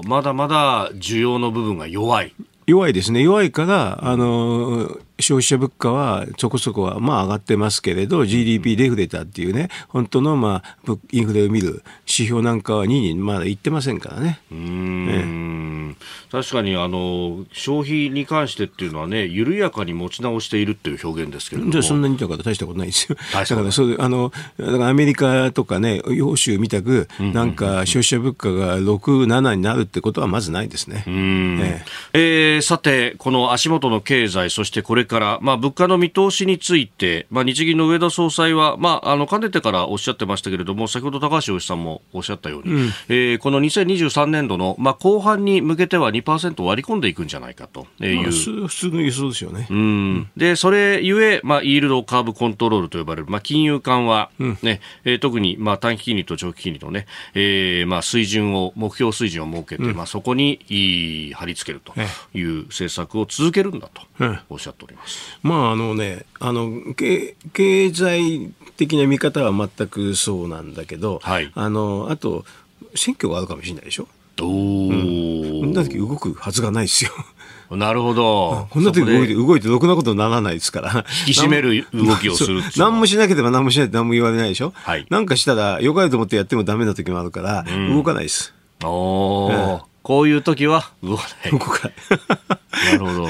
まだまだ需要の部分が弱い。弱いですね。弱いから、あの、消費者物価はそこそこはまあ上がってますけれど GDP デフレたっていうね本当のまあインフレを見る指標なんかは2にまだいってませんからね。うん、確かにあの消費に関してっていうのはね緩やかに持ち直しているっていう表現ですけれども。じゃそんなにだから大したことないですよ。だからそうあのだからアメリカとかね欧州みたくなんか消費者物価が6、7になるってことはまずないですね。えええー、さてこの足元の経済そしてこれから、まあ、物価の見通しについて、まあ、日銀の上田総裁は、まあ、あのかねてからおっしゃってましたけれども先ほど高橋洋一さんもおっしゃったように、うん、えー、この2023年度の、まあ、後半に向けては2%割り込んでいくんじゃないかという、まあ、普通の輸送ですよね。うん、でそれゆえ、まあ、イールドカーブコントロールと呼ばれる、まあ、金融緩和、うん。ねえー、特に、まあ、短期金利と長期金利のね、えーまあ、水準を目標水準を設けて、うん、まあ、そこに貼り付けるという政策を続けるんだとおっしゃっております。まああのねあの経経済的な見方は全くそうなんだけど、はい、あのあと選挙があるかもしれないでしょ？おう？ん、こんな時動くはずがないですよ。*laughs* なるほど。こんな時動いて、動いてろくなことにならないですから。引き締める動きをする何もしなければ何もしないって何も言われないでしょ？はい。なんかしたら、よかれと思ってやってもダメな時もあるから、動かないです。おー。こういう時は動かない。動かない。なるほど。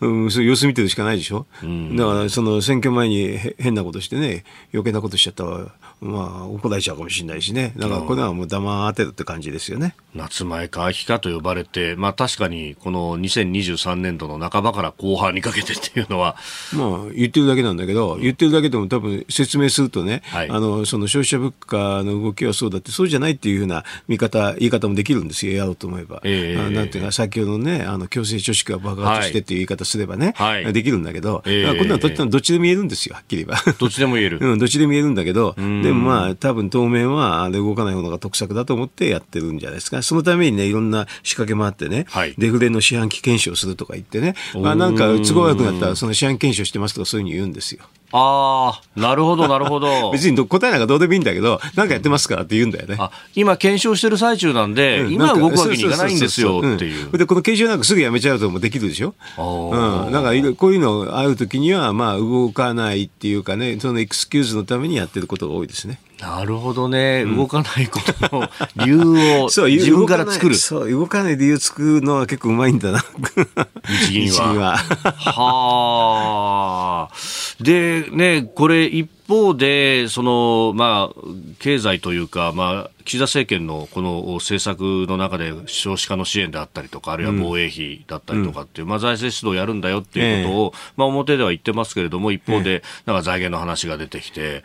うん、そう様子見てるしかないでしょ？うん、だから、その選挙前に変なことしてね、余計なことしちゃったら、まあ、怒られちゃうかもしれないしね。だからこれはもう黙ってるって感じですよね。夏前か秋かと呼ばれて、まあ確かにこの2023年度の半ばから後半にかけてっていうのは。まあ言ってるだけなんだけど、言ってるだけでも多分説明するとね、はい、あの、その消費者物価の動きはそうだって、そうじゃないっていうふうな見方、言い方もできるんですよ、やろうと思えば。えー、なんていうか、先ほどね、あの、強制貯蓄が爆発してっていう言い方すればね、はい、できるんだけど、えー、こんなのどっちでも言えるんですよ、はっきり言えば。どっちでも言える。*laughs* うん、どっちでも言えるんだけど、でもまあ、多分当面は動かないものが得策だと思ってやってるんじゃないですか。そのためにね、いろんな仕掛けもあってね、はい、デフレの四半期検証するとか言ってね、まあ、なんか都合悪くなったらその四半期検証してますとかそういうふうに言うんですよ。ああ、なるほど、なるほど。*laughs* 別に答えなんかどうでもいいんだけど、なんかやってますからって言うんだよね。あ今、検証してる最中なんで、うん、今動くわけにいかないんですよっていう。で、この検証なんかすぐやめちゃうともできるでしょ？うん。だから、こういうのあるときには、まあ、動かないっていうかね、そのエクスキューズのためにやってることが多いですね。なるほどね、動かないことの理由を *laughs* 自分から作る。そう、動かない理由作るのは結構うまいんだな。日銀は。日銀は。はあ。で、ね、これ一方で、その、まあ、経済というか、まあ、岸田政権のこの政策の中で少子化の支援であったりとか、あるいは防衛費だったりとかっていう、うん、まあ、財政出動をやるんだよっていうことを、えー、まあ、表では言ってますけれども、一方で、なんか財源の話が出てきて、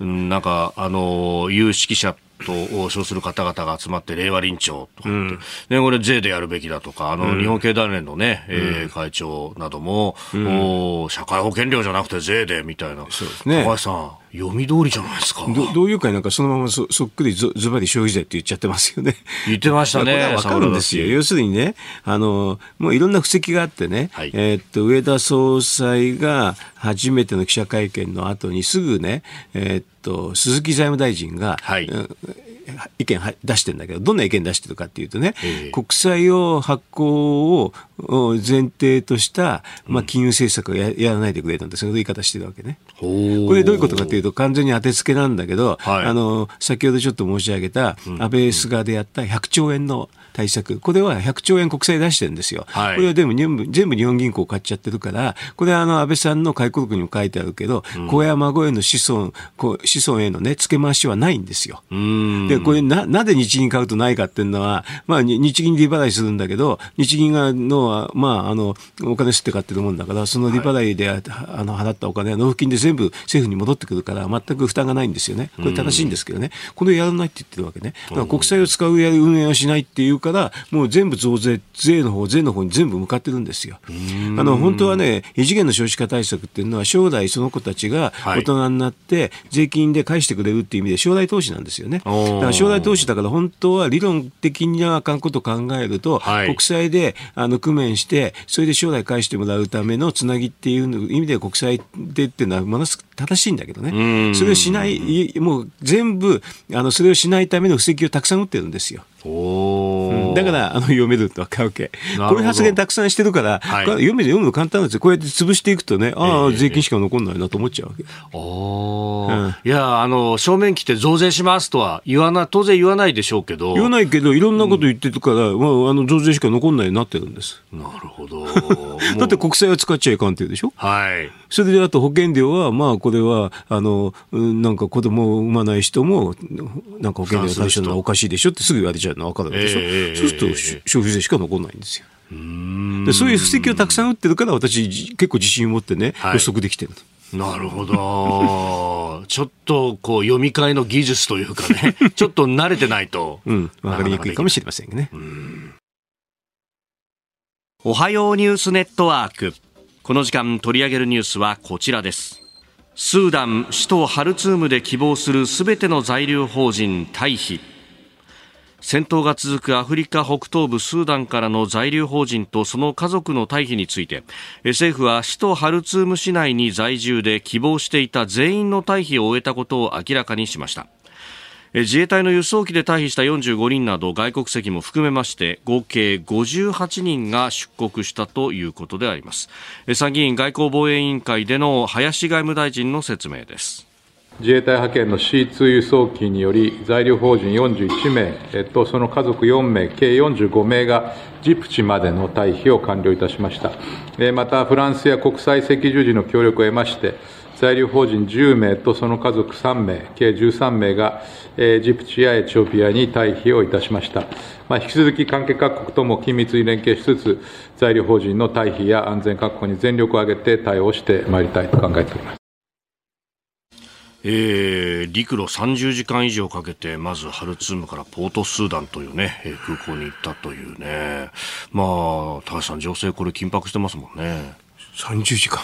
う。ん、なんか、あの、有識者と称する方々が集まって令和臨調とかって、うん、ね、これ税でやるべきだとか、あの、日本経団連のね、うん、えー、会長なども、うん、お社会保険料じゃなくて税でみたいな。そうですね。高橋さん、読み通りじゃないですか。どういうかなんかそのままそそっくりずずばり消費税って言っちゃってますよね。言ってましたね。わかるんですよ。要するにね、あの、もういろんな布石があってね、はい、えー、っと、上田総裁が初めての記者会見の後にすぐね、えー、っと、鈴木財務大臣が、はい、意見出してるんだけど、どんな意見出してるかっていうとね、えー、国債を発行を前提とした、まあ、金融政策をややらないでくれたんで、そういう言い方してるわけね。これどういうことかというと、完全に当てつけなんだけど、はい、あの、先ほどちょっと申し上げた、安倍菅でやった100兆円の、うん対策、これは100兆円国債出してるんですよ。はい、これは全部全部日本銀行買っちゃってるから、これはあの安倍さんの回顧録にも書いてあるけど、うん、子や孫への子孫、子孫へのね、付け回しはないんですよ。で、これな、なぜ日銀買うとないかっていうのは、まあ日銀利払いするんだけど、日銀がの、まああの、お金吸って買ってるもんだから、その利払いで、はい、あの払ったお金は納付金で全部政府に戻ってくるから、全く負担がないんですよね。これ正しいんですけどね。これやらないって言ってるわけね。だから国債を使うや運営はしないっていうから、もう全部増税、税の方、税の方に全部向かってるんですよ。あの本当はね、異次元の少子化対策っていうのは、将来その子たちが大人になって、税金で返してくれるっていう意味で、将来投資なんですよね。だから将来投資だから、本当は理論的にはあかんことを考えると、はい、国債であの工面して、それで将来返してもらうためのつなぎっていう意味で、国債でっていうのは、ものす正しいんだけどね、それをしない、もう全部、あのそれをしないための布石をたくさん打ってるんですよ。うん、だからあの読めるってわかるわけ。こういう発言たくさんしてるから、はい、読め読むの簡単なんですよ。こうやって潰していくとね、ああ、税金しか残んないなと思っちゃうわけ。おうん、いや、あの、正面来て増税しますとは言わな、当然言わないでしょうけど。言わないけど、いろんなこと言ってるから、うん、まあ、あの増税しか残んないなってるんです。なるほど。*laughs* だって国債は使っちゃいかんっていうでしょ？はい。それであと保険料は、まあ、これは、あの、なんか子供を産まない人も、なんか保険料対象なのはおかしいでしょってすぐ言われちゃうのは分かるわけでしょ。えーそうすると消費税しか残らないんですよ。でそういう布石をたくさん打ってるから私結構自信を持ってね、はい、予測できてるなるほど。*laughs* ちょっとこう読み替えの技術というかね、*laughs* ちょっと慣れてないと。うん、わかりにくいかもしれませんね。おはようニュースネットワーク。この時間取り上げるニュースはこちらです。スーダン、首都ハルツームで希望するすべての在留邦人退避。戦闘が続くアフリカ北東部スーダンからの在留邦人とその家族の退避について政府は首都ハルツーム市内に在住で希望していた全員の退避を終えたことを明らかにしました自衛隊の輸送機で退避した45人など外国籍も含めまして合計58人が出国したということであります参議院外交防衛委員会での林外務大臣の説明です自衛隊派遣の C2 輸送機により、在留邦人41名とその家族4名、計45名がジプチまでの退避を完了いたしました。また、フランスや国際赤十字の協力を得まして、在留邦人10名とその家族3名、計13名が、ジプチやエチオピアに退避をいたしました。まあ、引き続き関係各国とも緊密に連携しつつ、在留邦人の退避や安全確保に全力を挙げて対応してまいりたいと考えております。えー、陸路30時間以上かけて、まずハルツームからポートスーダンというね、えー、空港に行ったというね。まあ、高橋さん、情勢これ緊迫してますもんね。30時間。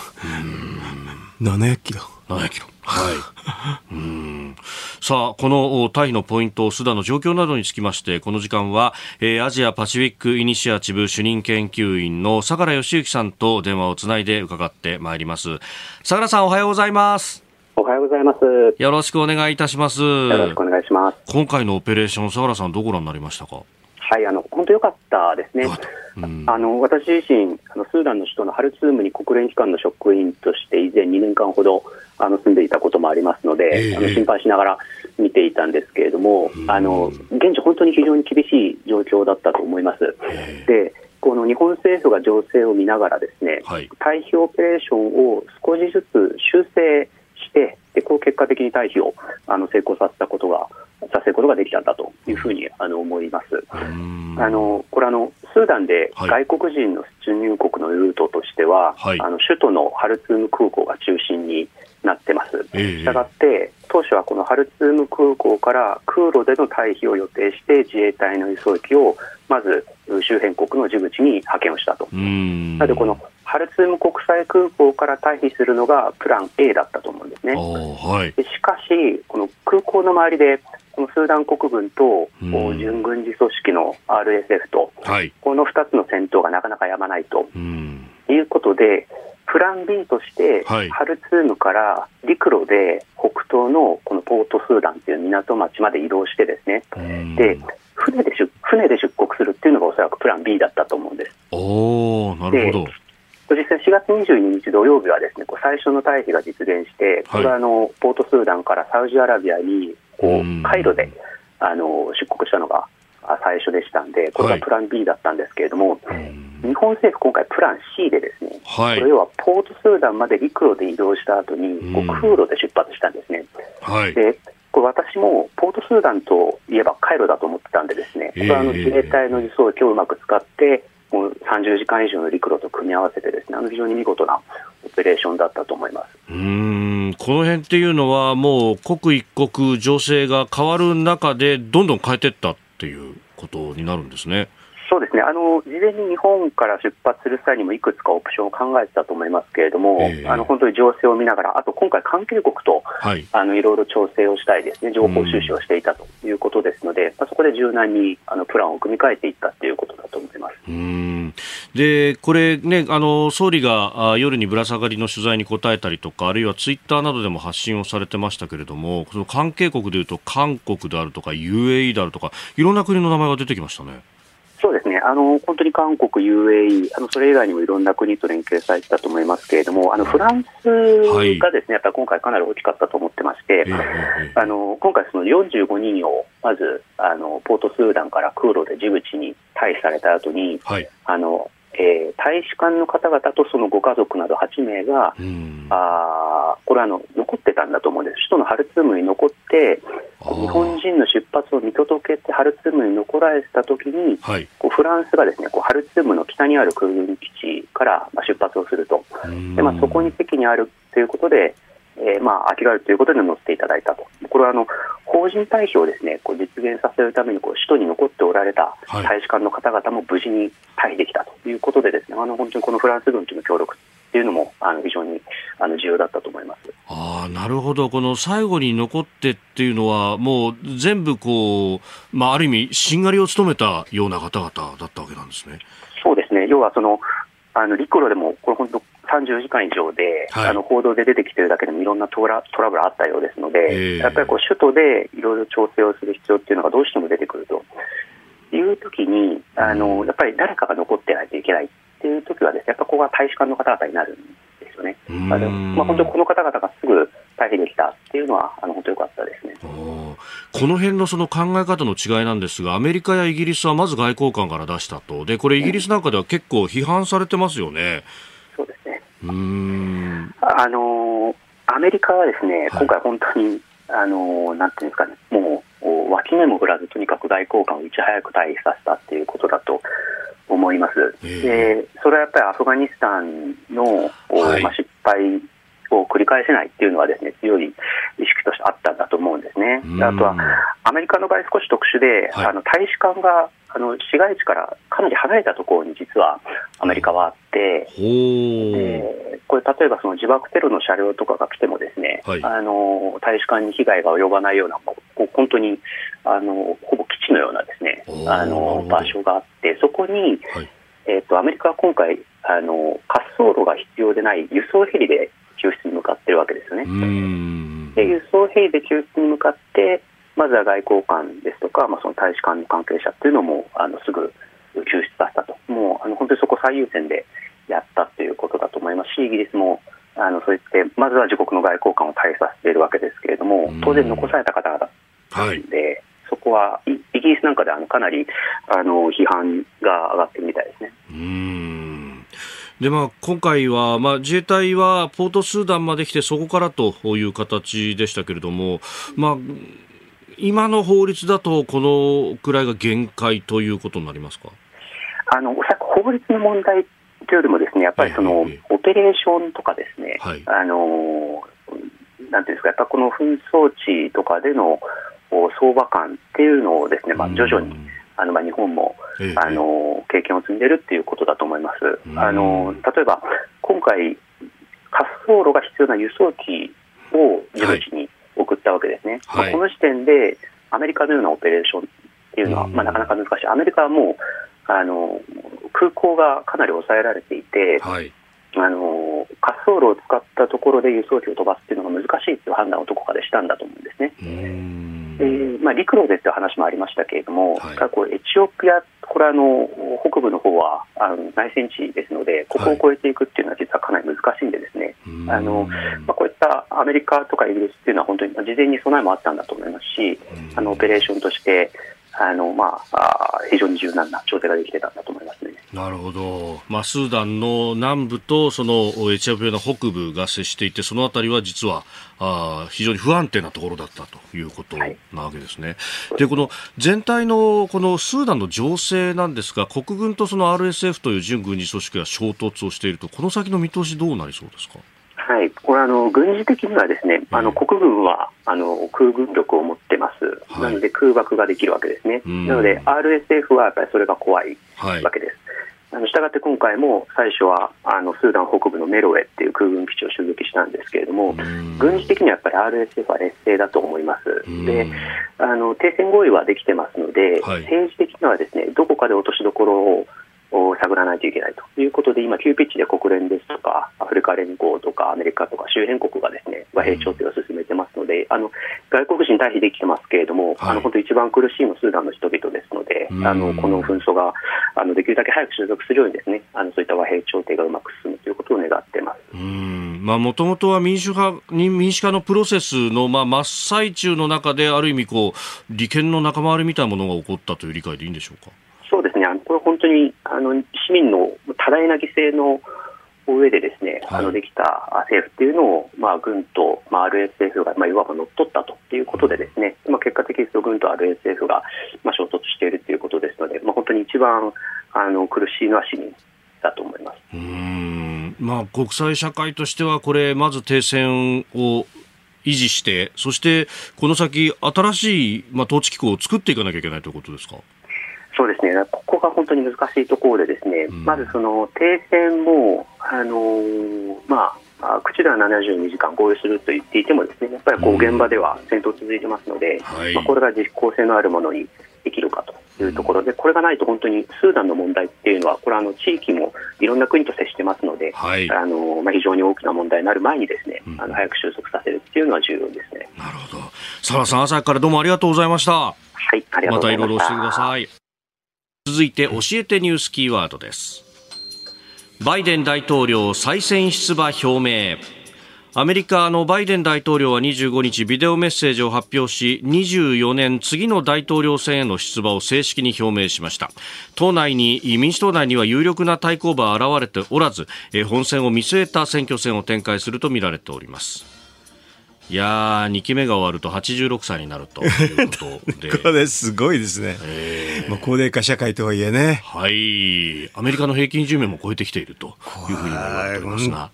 700キロ。700キロ。はい。うん。さあ、このタイのポイント、スダンの状況などにつきまして、この時間は、えー、アジアパシフィックイニシアチブ主任研究員の相良義之さんと電話をつないで伺ってまいります。相良さん、おはようございます。おはようございます。よろしくお願いいたします。よろしくお願いします。今回のオペレーション、相良さん、どうご覧になりましたか？はい、あの、本当良かったですね。うん、あの、私自身、あの、スーダンの首都のハルツームに国連機関の職員として以前2年間ほど、あの、住んでいたこともありますので、えー、あの心配しながら見ていたんですけれども、うん、あの、現地本当に非常に厳しい状況だったと思います。えー、で、この日本政府が情勢を見ながらですね、はい、退避オペレーションを少しずつ修正して、でこう結果的に退避をあの成功させたことがさせることができたんだというふうにあの思います。あのこれあのスーダンで外国人の出入国のルートとしては、はい、あの首都のハルツーム空港が中心になってます。したがって、当初はこのハルツーム空港から空路での退避を予定して、自衛隊の輸送機をまず周辺国のジブチに派遣をしたと。なので、このハルツーム国際空港から退避するのがプラン A だったと思うんですね。はい、しかし、この空港の周りで、このスーダン国軍と準軍事組織の RSF と、はい、この2つの戦闘がなかなかやまないと。いうことで、プラン B として、ハルツームから陸路で北東のこのポートスーダンという港町まで移動してですね、で船で出船で出国するっていうのがおそらくプラン B だったと思うんです。おなるほど。実際4月22日土曜日はですね最初の退避が実現して、これはあのポートスーダンからサウジアラビアにこう海路であの出国したのが最初でしたんで、これがプラン B だったんですけれども、はい、日本政府、今回、プラン C で、ですね、はい、要はポートスーダンまで陸路で移動した後に、こう空路で出発したんですね。はい、でこれ私もポートスーダンといえば海路だと思ってたんで、ですねこれはあの自衛隊の輸送機をうまく使って、もう30時間以上の陸路と組み合わせてですねあの非常に見事なオペレーションだったと思いますうんこの辺っていうのはもう刻一刻情勢が変わる中でどんどん変えていったっていうことになるんですね。そうでですね。あの事前に日本から出発する際にもいくつかオプションを考えてたと思いますけれども、えー、あの本当に情勢を見ながら、あと今回、関係国と、はい、あのいろいろ調整をしたいですね、情報収集をしていたということですので、まあ、そこで柔軟にあのプランを組み替えていったということだと思います。うん。でこれね、あの総理があ夜にぶら下がりの取材に答えたりとか、あるいはツイッターなどでも発信をされてましたけれども、その関係国でいうと、韓国であるとか、UAE であるとか、いろんな国の名前が出てきましたね。そうですね、あの本当に韓国、UAE、あのそれ以外にもいろんな国と連携されてたと思いますけれども、あのフランスがですね、やっぱり今回、かなり大きかったと思ってまして、あの今回、その45人をまずあのポートスーダンから空路でジブチに退避された後に、はい、あのえー、大使館の方々とそのご家族など8名が、あこれはあの残ってたんだと思うんです、首都のハルツームに残って、日本人の出発を見届けて、ハルツームに残られたときに、はい、こうフランスがですねこうハルツームの北にある空軍基地から出発をすると、でまあ、そこに席にあるということで、えー、まあ、秋があるということで乗っていただいたと、これはあの法人退避をですねこう実現させるためにこう首都に残っておられた大使館の方々も無事に退避できたということで、ですね、あの本当にこのフランス軍との協力っていうのもあの非常にあの重要だったと思います。あなるほど、この最後に残ってっていうのは、もう全部こう、まあ、ある意味、しんがりを務めたような方々だったわけなんですね。そうですね。要はそのあの陸路でも、これ本当、30時間以上で、はい、あの報道で出てきてるだけでもいろんなトラトラブルあったようですので、やっぱりこう首都でいろいろ調整をする必要っていうのがどうしても出てくるというときにあの、やっぱり誰かが残ってないといけないっていうときはです、ね、やっぱここが大使館の方々になるんですよね。あのまあ、本当この方々がすぐ退避できたっていうのは、あの本当良かったですね。この辺のその考え方の違いなんですが、アメリカやイギリスはまず外交官から出したと、でこれ、イギリスなんかでは結構批判されてますよね。あのアメリカはですね、今回、本当に、あのなんていうんですかね、もう脇目も振らず、とにかく外交官をいち早く退避させたっていうことだと思います。でそれはやっぱりアフガニスタンの、はい、まあ、失敗を繰り返せないっていうのはですね強い意識としてあったんだと思うんですね。あとはアメリカの場合少し特殊で、はい、あの大使館があの市街地からかなり離れたところに実はアメリカはあって、でこれ例えばその自爆テロの車両とかが来てもですね、はい、あの大使館に被害が及ばないようなこう本当にあのほぼ基地のようなですねあの場所があってそこに、はい、えーと、とアメリカは今回あの滑走路が必要でない輸送ヘリで救出に向かってるわけですよね。で輸送ヘリで救出に向かってまずは外交官ですとか、まあ、その大使館の関係者っていうのもあのすぐ救出させたと、もうあの本当にそこ最優先でやったということだと思いますし、イギリスもあのそう言って、まずは自国の外交官を退避させているわけですけれども、当然残された方々なんで、はい、そこはイギリスなんかであのかなりあの批判が上がってるみたいですね。うんでまあ、今回は、まあ、自衛隊はポートスーダンまで来てそこからという形でしたけれども、まあ、今の法律だとこのくらいが限界ということになりますか？あのおそらく法律の問題というよりもですねやっぱりその、オペレーションとかですね、はい、あのなんていうんですかやっぱこの紛争地とかでの相場感っていうのをですね、まあ、徐々に、あのまあ、日本も、ええ、あの経験を積んでるっていうことだと思います。あの例えば今回滑走路が必要な輸送機をジブチに送ったわけですね、はい、この時点でアメリカのようなオペレーションっていうのは、まあ、なかなか難しい、アメリカはもうあの空港がかなり抑えられていて、はい、あの滑走路を使ったところで輸送機を飛ばすっていうのが難しいという判断をどこかでしたんだと思うんですね。えーまあ、陸路でという話もありましたけれども、はい、こうエチオピア、これあの北部の方はあの内戦地ですので、ここを越えていくっていうのは実はかなり難しいんで、ですね、はい、あのまあ、こういったアメリカとかイギリスっていうのは、本当に事前に備えもあったんだと思いますし、あのオペレーションとして、あのまあ、非常に柔軟な調整ができてたんだと思いますね。なるほど、まあ、スーダンの南部とそのエチオピアの北部が接していて、そのあたりは実はあ非常に不安定なところだったということなわけですね。はい、でこの全体のこのスーダンの情勢なんですが、国軍とその RSF という準軍事組織が衝突をしていると、この先の見通し、どうなりそうですか？はい、これあの軍事的にはですね、あの国軍はあの空軍力を持ってます、はい、なので空爆ができるわけですね、なので RSF はやっぱりそれが怖いわけです。あのしたがって今回も最初はあのスーダン北部のメロエっていう空軍基地を襲撃したんですけれども、軍事的にはやっぱり RSF は劣勢だと思います、であの停戦合意はできてますので、はい、政治的にはですねどこかで落としどころをを探らないといけないということで、今、急ピッチで国連ですとか、アフリカ連合とか、アメリカとか周辺国がですね和平調停を進めてますので、あの外国人退避できてますけれども、はい、あの本当、一番苦しいのスーダンの人々ですので、あのこの紛争があのできるだけ早く収束するように、ですねあのそういった和平調停がうまく進むということを願ってます。もともとは民主派民主化のプロセスの、まあ、真っ最中の中で、ある意味こう、利権の仲間割れみたいなものが起こったという理解でいいんでしょうか？そうですね、あのこれ本当にあの市民の多大な犠牲の上でですね、はい、あのできた政府っていうのを、まあ、軍と、まあ、RSF が、まあ、いわば乗っ取ったということで、ですね、まあ、結果的に軍と RSF が、まあ、衝突しているということですので、まあ、本当に一番あの苦しいのは市民だと思います。うん。まあ、国際社会としては、これ、まず停戦を維持して、そしてこの先、新しい、まあ、統治機構を作っていかなきゃいけないということですか？そうですね、ここが本当に難しいところで、ですね、うん、まずその停戦も、あのー、まあ、口では72時間合意すると言っていても、ですねやっぱりこう現場では戦闘続いてますので、うんまあ、これが実効性のあるものにできるかというところで、これがないと本当にスーダンの問題っていうのは、これはあの地域もいろんな国と接してますので、はい、あのまあ、非常に大きな問題になる前にですね、うん、あの早く収束させるっていうのは重要ですね。なるほど。サラさん、朝からどうもありがとうございました。はい、ありがとうございました。またいろいろ教えてください。続いて教えてニュースキーワードです。バイデン大統領再選出馬表明。アメリカのバイデン大統領は25日ビデオメッセージを発表し24年次の大統領選への出馬を正式に表明しました。党内に民主党内には有力な対抗馬は現れておらず本選を見据えた選挙戦を展開するとみられております。いやー、2期目が終わると86歳になるということで。*laughs* これすごいですね。まあ、高齢化社会とはいえね。はい。アメリカの平均寿命も超えてきているというふうに言われておりますが。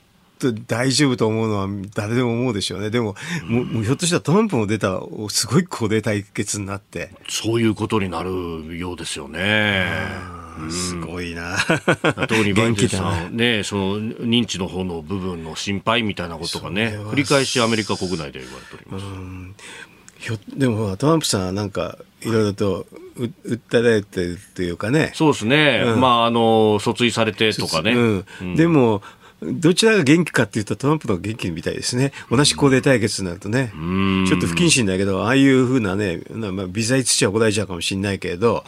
大丈夫と思うのは誰でも思うでしょうね。でも、うん、もうひょっとしたらトランプも出たすごい高齢対決になって。そういうことになるようですよね。すごいな。*laughs* 特にバイデンさん、ね、その認知の方の部分の心配みたいなことがね、繰り返しアメリカ国内で言われております。ひょでもトランプさんなんかいろいろと訴えられてるというかね。そうですね。うん、まあ、あの、訴追されてとかね。うんうん、でも、どちらが元気かっていうとトランプの方が元気みたいですね。同じ高齢対決になるとね。ちょっと不謹慎だけど、ああいうふうなね、まあ、微罪土は怒られちゃうかもしれないけれど、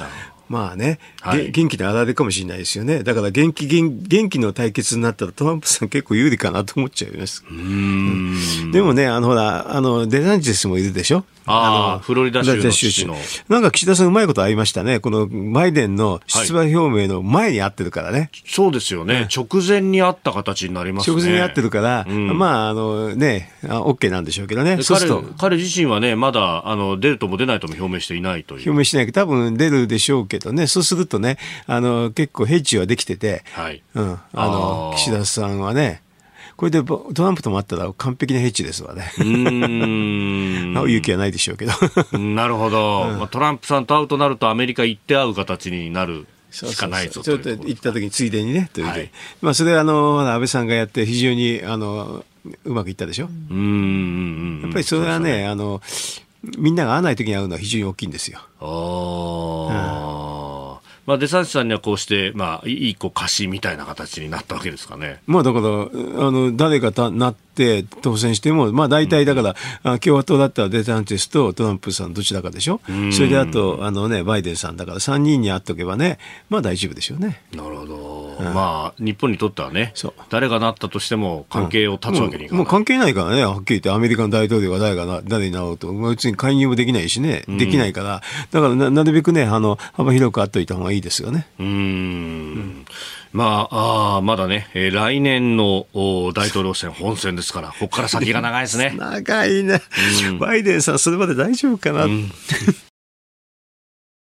まあね、はい、元気なあられかもしれないですよね。だから元気、元元気の対決になったらトランプさん結構有利かなと思っちゃいます。うん、でもね、あのほら、あの、デザンティスもいるでしょ？ああ、フロリダ州のなんか岸田さんうまいことありましたね。このバイデンの出馬表明の前に会ってるからね。はい、そうですよね。直前に会った形になりますね。直前に会ってるから、うん、まあ、あのね、オッケーなんでしょうけどね。彼彼自身はね、まだあの出るとも出ないとも表明していないという。表明してないけど、多分出るでしょうけどね。そうするとね、あの、結構ヘッジはできてて、はい。うん。あの、岸田さんはね、これでトランプともあったら完璧なヘッジですわね。うん。*laughs* 勇気はないでしょうけど。なるほど、*laughs* うん、まあ。トランプさんと会うとなるとアメリカ行って会う形になる。しかないぞちょっと行った時についでにねという、はい、まあそれはあの安倍さんがやって非常にあのうまくいったでしょ？うんやっぱりそれはね、ね、あのみんなが会わない時に会うのは非常に大きいんですよああ、うんまあ、デサンティさんにはこうして、まあ、いい子貸しみたいな形になったわけですかね。まあ、だから、あの、誰かたなって当選しても、まあ、大体だから、うん、共和党だったらデサンティスとトランプさんどちらかでしょ。うそれであと、あのね、バイデンさんだから3人に会っとけばね、まあ大丈夫でしょうね。なるほど。うん、まあ、日本にとってはね、誰がなったとしても関係を断つわけにいかない、うん、もう関係ないからね、はっきり言って、アメリカの大統領が誰がな誰になろうと、別に介入もできないしね、できないから、だからななるべくね、あの幅広く会っといた方がいいですよね。うんうん。まあ、あまだね、えー、来年の大統領選、本選ですから、*laughs* ここから先が長いですね。*laughs* 長いね、うん、バイデンさん、それまで大丈夫かな。うん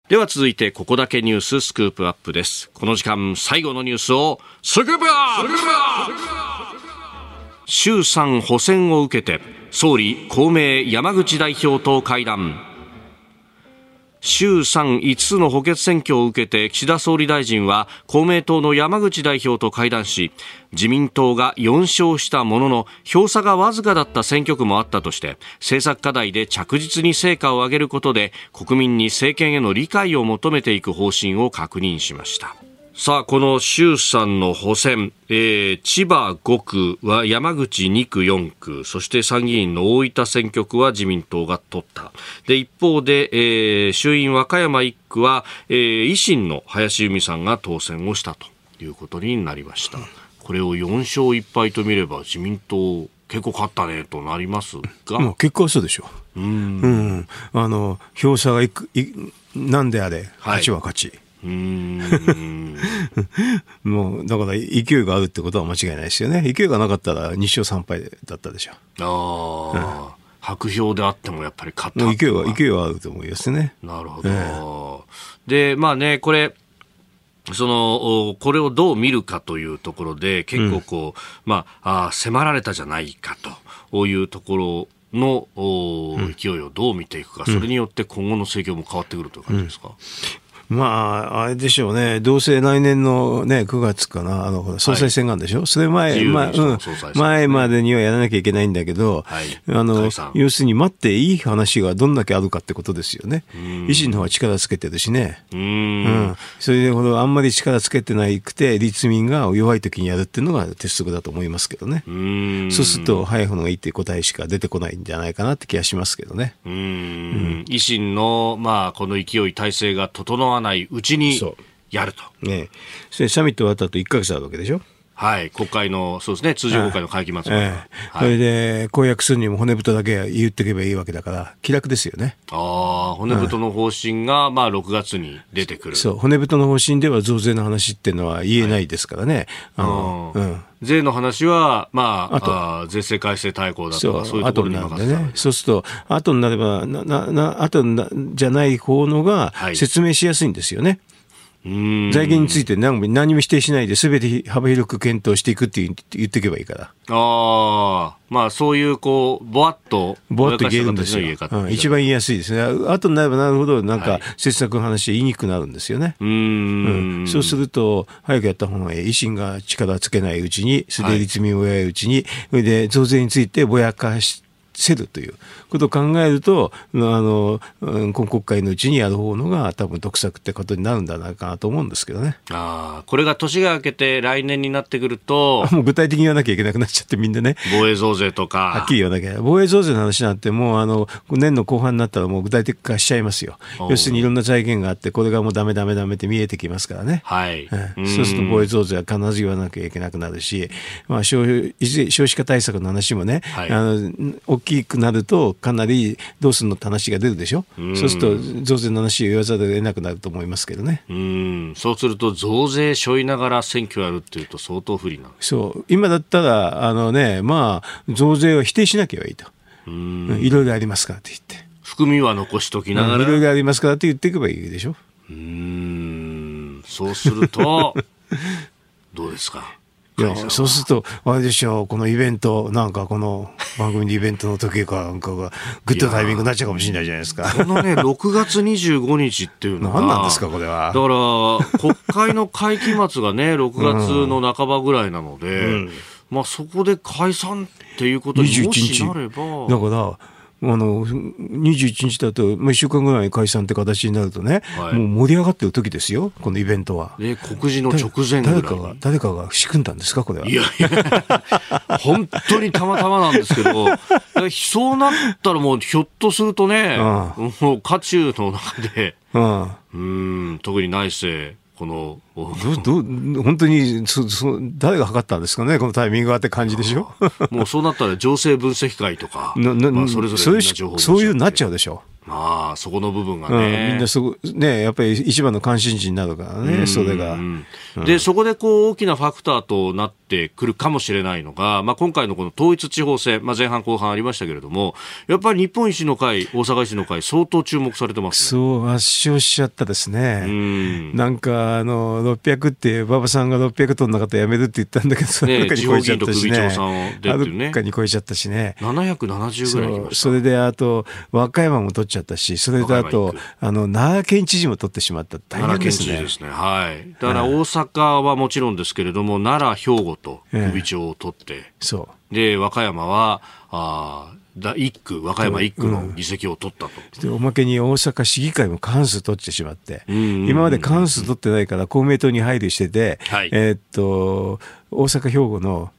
では続いて、ここだけニューススクープアップです。この時間、最後のニュースを、スクープアップ衆参補選を受けて総理公明山口代表と会談衆参5つの補欠選挙を受けて岸田総理大臣は公明党の山口代表と会談し自民党が4勝したものの票差がわずかだった選挙区もあったとして政策課題で着実に成果を上げることで国民に政権への理解を求めていく方針を確認しました。さあ、この衆参の補選、えー、千葉5区は山口2区4区、そして参議院の大分選挙区は自民党が取った。で、一方で、えー、衆院和歌山1区は、えー、維新の林由美さんが当選をしたということになりました。これを4勝1敗と見れば自民党結構勝ったねとなりますが、まあ、結果はそうでしょう。うん。うん。あの、票差がいく、いなんであれ、勝ちは勝ち。はいうん。もうだから勢いがあるってことは間違いないですよね。勢いがなかったら2勝3敗だったでしょ。ああ、うん、白票であってもやっぱり勝った。勢いは勢いはあると思いますね。なるほど、えー、でまあねこれその、これをどう見るかというところで、結構こう、うん、まあ、あ迫られたじゃないかというところの、うん、勢いをどう見ていくか、それによって今後の政況も変わってくるという感じですか、うんまあ、あれでしょうね、どうせ来年のね、9月かな、あの、総裁選があるんでしょ、はい、それ前、まあ、うん、前までにはやらなきゃいけないんだけど、はい、あの、要するに待っていい話がどんだけあるかってことですよね。維新の方は力つけてるしね。うん,、それでほど、あんまり力つけてないくて、立民が弱い時にやるっていうのが鉄則だと思いますけどね。うそうすると、早い方がいいっていう答えしか出てこないんじゃないかなって気がしますけどね。うん,、維新の、まあ、この勢い、体制が整わないうちにやると。ねそれサミット終わった後1か月あるわけでしょ？はい、国会の、そうですね、通常国会の会期末それで、公約するにも骨太だけ言っていけばいいわけだから、気楽ですよね。ああ、骨太の方針が、まあ、6月に出てくる。そう、骨太の方針では増税の話っていうのは言えないですからね。はい、あの、うん。税の話は、まあ、あとあ税制改正大綱だとか、そういうところに任せてね。そうすると、後になれば、な、な、な後じゃない方のが説明しやすいんですよね。はい財源について何も何も否定しないで、すべて幅広く検討していくって言っていけばいいから。ああ、まあそういう、こう、ぼわっと、ぼわっと言えるんですよ。うん、一番言いやすいですね。後になればなるほど、なんか、政策の話言いにくくなるんですよね。はい、うん、そうすると、早くやった方がいい。維新が力つけないうちに、すで立民をやいうちに、それで増税についてぼやかして、せるということを考えると、あの、今国会のうちにやる方のが多分得策ってことになるんじゃないかなと思うんですけどね。ああ、これが年が明けて来年になってくると、*laughs* もう具体的に言わなきゃいけなくなっちゃってみんなね。防衛増税とか。はっきり言わなきゃ。防衛増税の話なんてもうあの、年の後半になったらもう具体的化しちゃいますよ。要するにいろんな財源があって、これがもうダメダメダメって見えてきますからね。はい。うん、そうすると防衛増税は必ず言わなきゃいけなくなるし、まあ消少子化対策の話もね、はい、あの大きくなるとかなりどうするのって話が出るでしょ、うそうすると増税の話を言わざるを得なくなると思いますけどね。うん。そうすると増税しょいながら選挙やるっていうと相当不利な。そう。今だったらあのねまあ増税は否定しなきゃいいと。いろいろありますからって言って。含みは残しときながら。いろいろありますからって言っていけばいいでしょ。うん。そうすると *laughs* どうですか？いや、そうすると、あれでしょう、このイベント、なんかこの番組のイベントの時かなんかが、グッドタイミングになっちゃうかもしれないじゃないですか。このね、6月25日っていうのは。何なんですか、これは。だから、国会の会期末がね、6月の半ばぐらいなので、うん、まあそこで解散っていうことにもしなれば。だから、あの21日だと、まあ、1週間ぐらい解散って形になるとね、はい、もう盛り上がってる時ですよ、このイベントは。ね、告示の直前誰かが、誰かが仕組んだんですか、これは。いやいや、本当にたまたまなんですけど、そうなったらもうひょっとするとね、もう渦中の中で、うん、特に内政、このどど本当にそそ誰が測ったんですかね、このタイミングはって感じでしょ？もうそうなったら情勢分析会とか、ななまあ、それぞれそういうそういうなっちゃうでしょ。まあ、そこの部分がね。うん、みんなそこ、ね、やっぱり一番の関心事になるからね、それが。で、そこでこう、大きなファクターとなってくるかもしれないのが、まあ、今回のこの統一地方選、まあ、前半後半ありましたけれども、やっぱり日本維新の会、大阪維新の会、相当注目されてます、ね、そう、圧勝しちゃったですね。んなんか、あの、600って、馬場さんが600取んなかったらやめるって言ったんだけど、その中に超えちゃったしね。ね。かに超えちゃったしね。770ぐらいそれで、あと、和歌山も取っちゃったし、それであと、あの、奈良県知事も取ってしまった。大変ですね。ですね。はい。だから大阪はもちろんですけれども、奈良、兵庫と首長を取って、そう。で、和歌山は、あ一区、和歌山一区の議席を取ったと、うん、おまけに大阪市議会も過半数取ってしまって、今まで過半数取ってないから公明党に配慮してて、はい、えー、っと、大阪、兵庫の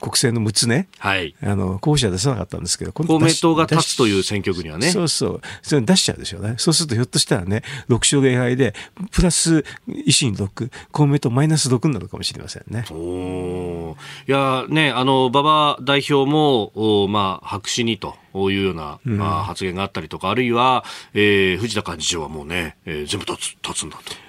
国政の6つね、はい、あの候補者出さなかったんですけど、公明党が立つという選挙区にはね。そうそう、それ出しちゃうでしょうね。そうするとひょっとしたらね、6勝0敗で、プラス維新6、公明党マイナス6になるかもしれませんね。おいやね、あの、馬場代表も、おまあ、白紙にと。いうような、うん、まあ、発言があったりとか、あるいは、えー、藤田幹事長はもうね、えー、全部立つ立つんだと。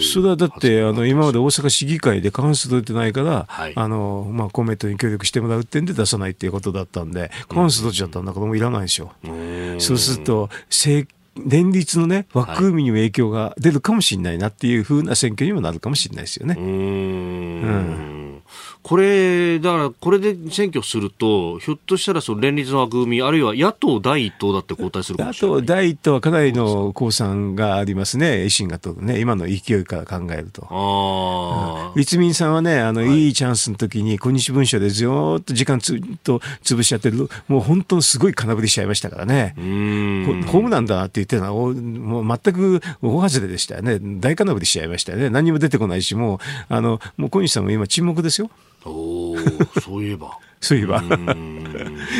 それはだって、あの今まで大阪市議会で過半数取れてないから、はい、あのまあ、公明党に協力してもらう点で出さないっていうことだったんで、過半数取っちゃったんだからもういらないでしょ。うそうすると、政連立のね、枠組みにも影響が出るかもしれないなっていうふうな選挙にもなるかもしれないですよね。うんこれ、だから、これで選挙すると、ひょっとしたらその連立の枠組み、あるいは野党第一党だって交代するかもしれない。野党第一党はかなりの公算がありますね、維新がとね、今の勢いから考えると。あうん、立民さんはね、あの、はい、いいチャンスの時に、今日文書でずっと時間つと潰しちゃってる、もう本当すごい空振りしちゃいましたからね、ホームランだなって言ってるのは、もう全く大外れでしたよね、大空振りしちゃいましたよね、何も出てこないし、もう、あの、もう小西さんも今沈黙ですよ。おそういえば。そういえば。*laughs*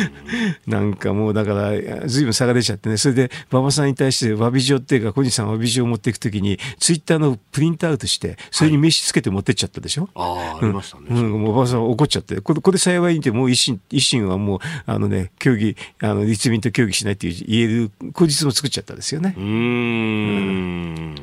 *laughs* なんかもうだから、ずいぶん差が出ちゃってね、それで馬場さんに対して詫び状っていうか、小西さん詫び状を持っていくときに、ツイッターのプリントアウトして、それに名刺つけて持ってっちゃったでしょ？はい、ああ、ありましたね。うん、もう馬場さん怒っちゃって、これこれ幸いにて、もう維新、維新はもう、あのね、協議、あの、立民と協議しないっていう言える口実も作っちゃったですよね。うんうん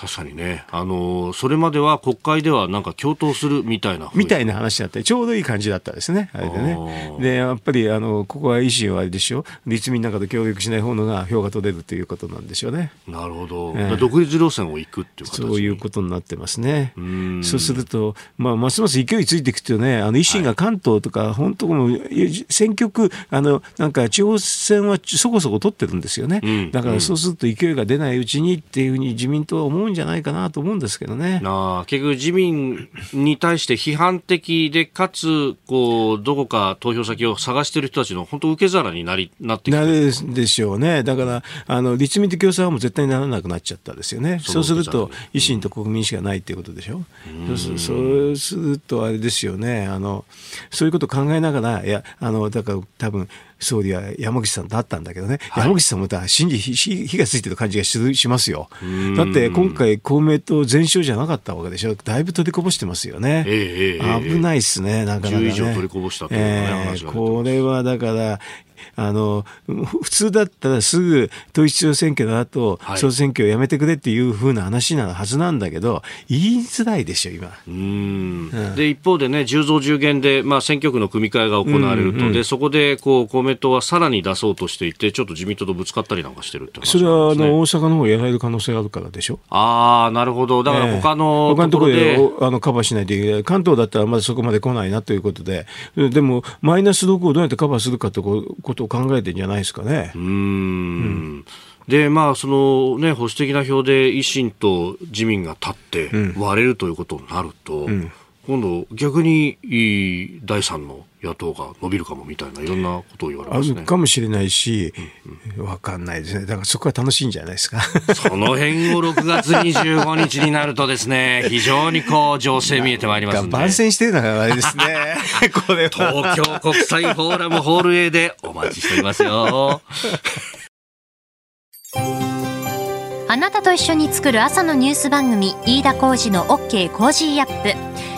確かにね、あのー、それまでは国会ではなんか共闘するみたいな。みたいな話だったちょうどいい感じだったですね、あれでね。で、やっぱり、あの、ここは維新はあれでしょ、立民なんかと協力しない方のが票が取れるということなんでしょうね。なるほど。えー、独立路線を行くっていうそういうことになってますね。うそうすると、まあ、ますます勢いついていくとね、あの、維新が関東とか、はい、本当も選挙区、あの、なんか地方選はそこそこ取ってるんですよね。うん、だからそうすると勢いが出ないうちにっていうふうに自民党は思うんじゃないかなと思うんですけどね。あ結局自民に対して批判的で、かつ、こう、どこか投票先を探している人たちの本当受け皿になり、なってきてなるでしょうね。だから、あの、立民と共産はもう絶対にならなくなっちゃったですよね。そうすると、維新と国民しかないっていうことでしょ。うそうすると、あれですよね。あの、そういうことを考えながら、いや、あの、だから多分、総理は山口さんと会ったんだけどね、はい、山口さんも信じ火がついてる感じがしますよ。だって今回公明党全勝じゃなかったわけでしょ。だいぶ取りこぼしてますよね。えー、危ないっすね、なかなか、ね。10以上取りこぼしたという、ね、えー、これはだから、あの、普通だったらすぐ統一地方選挙の後、はい、総選挙をやめてくれっていうふうな話なはずなんだけど、言いづらいでしょ、今。うん、で、一方でね、10増10減で、まあ、選挙区の組み替えが行われると、うんうん、で、そこで、こう、公明党はさらに出そうとしていて、ちょっと自民党とぶつかったりなんかしてるって、ね、それは、あの、大阪の方がやられる可能性があるからでしょ？ああ、なるほど。だから他のところで、えー、他のところであのカバーしないといけない。関東だったらまだそこまで来ないなということで、でも、マイナス6をどうやってカバーするかということを考えてんじゃないですかね。うんうん。で、まあ、そのね、保守的な票で維新と自民が立って割れるということになると、うん、今度逆に第三の野党が伸びるかもみたいないろんなことを言われますね。かもしれないし、わ、うんうん、かんないですね。だからそこは楽しいんじゃないですか。その辺を6月25日になるとですね、*laughs* 非常にこう情勢見えてまいりますんで。番宣してるのがあれですね。*laughs* これ東京国際フォーラムホール A でお待ちしておりますよ。あなたと一緒に作る朝のニュース番組、飯田浩二の OK コージーアップ。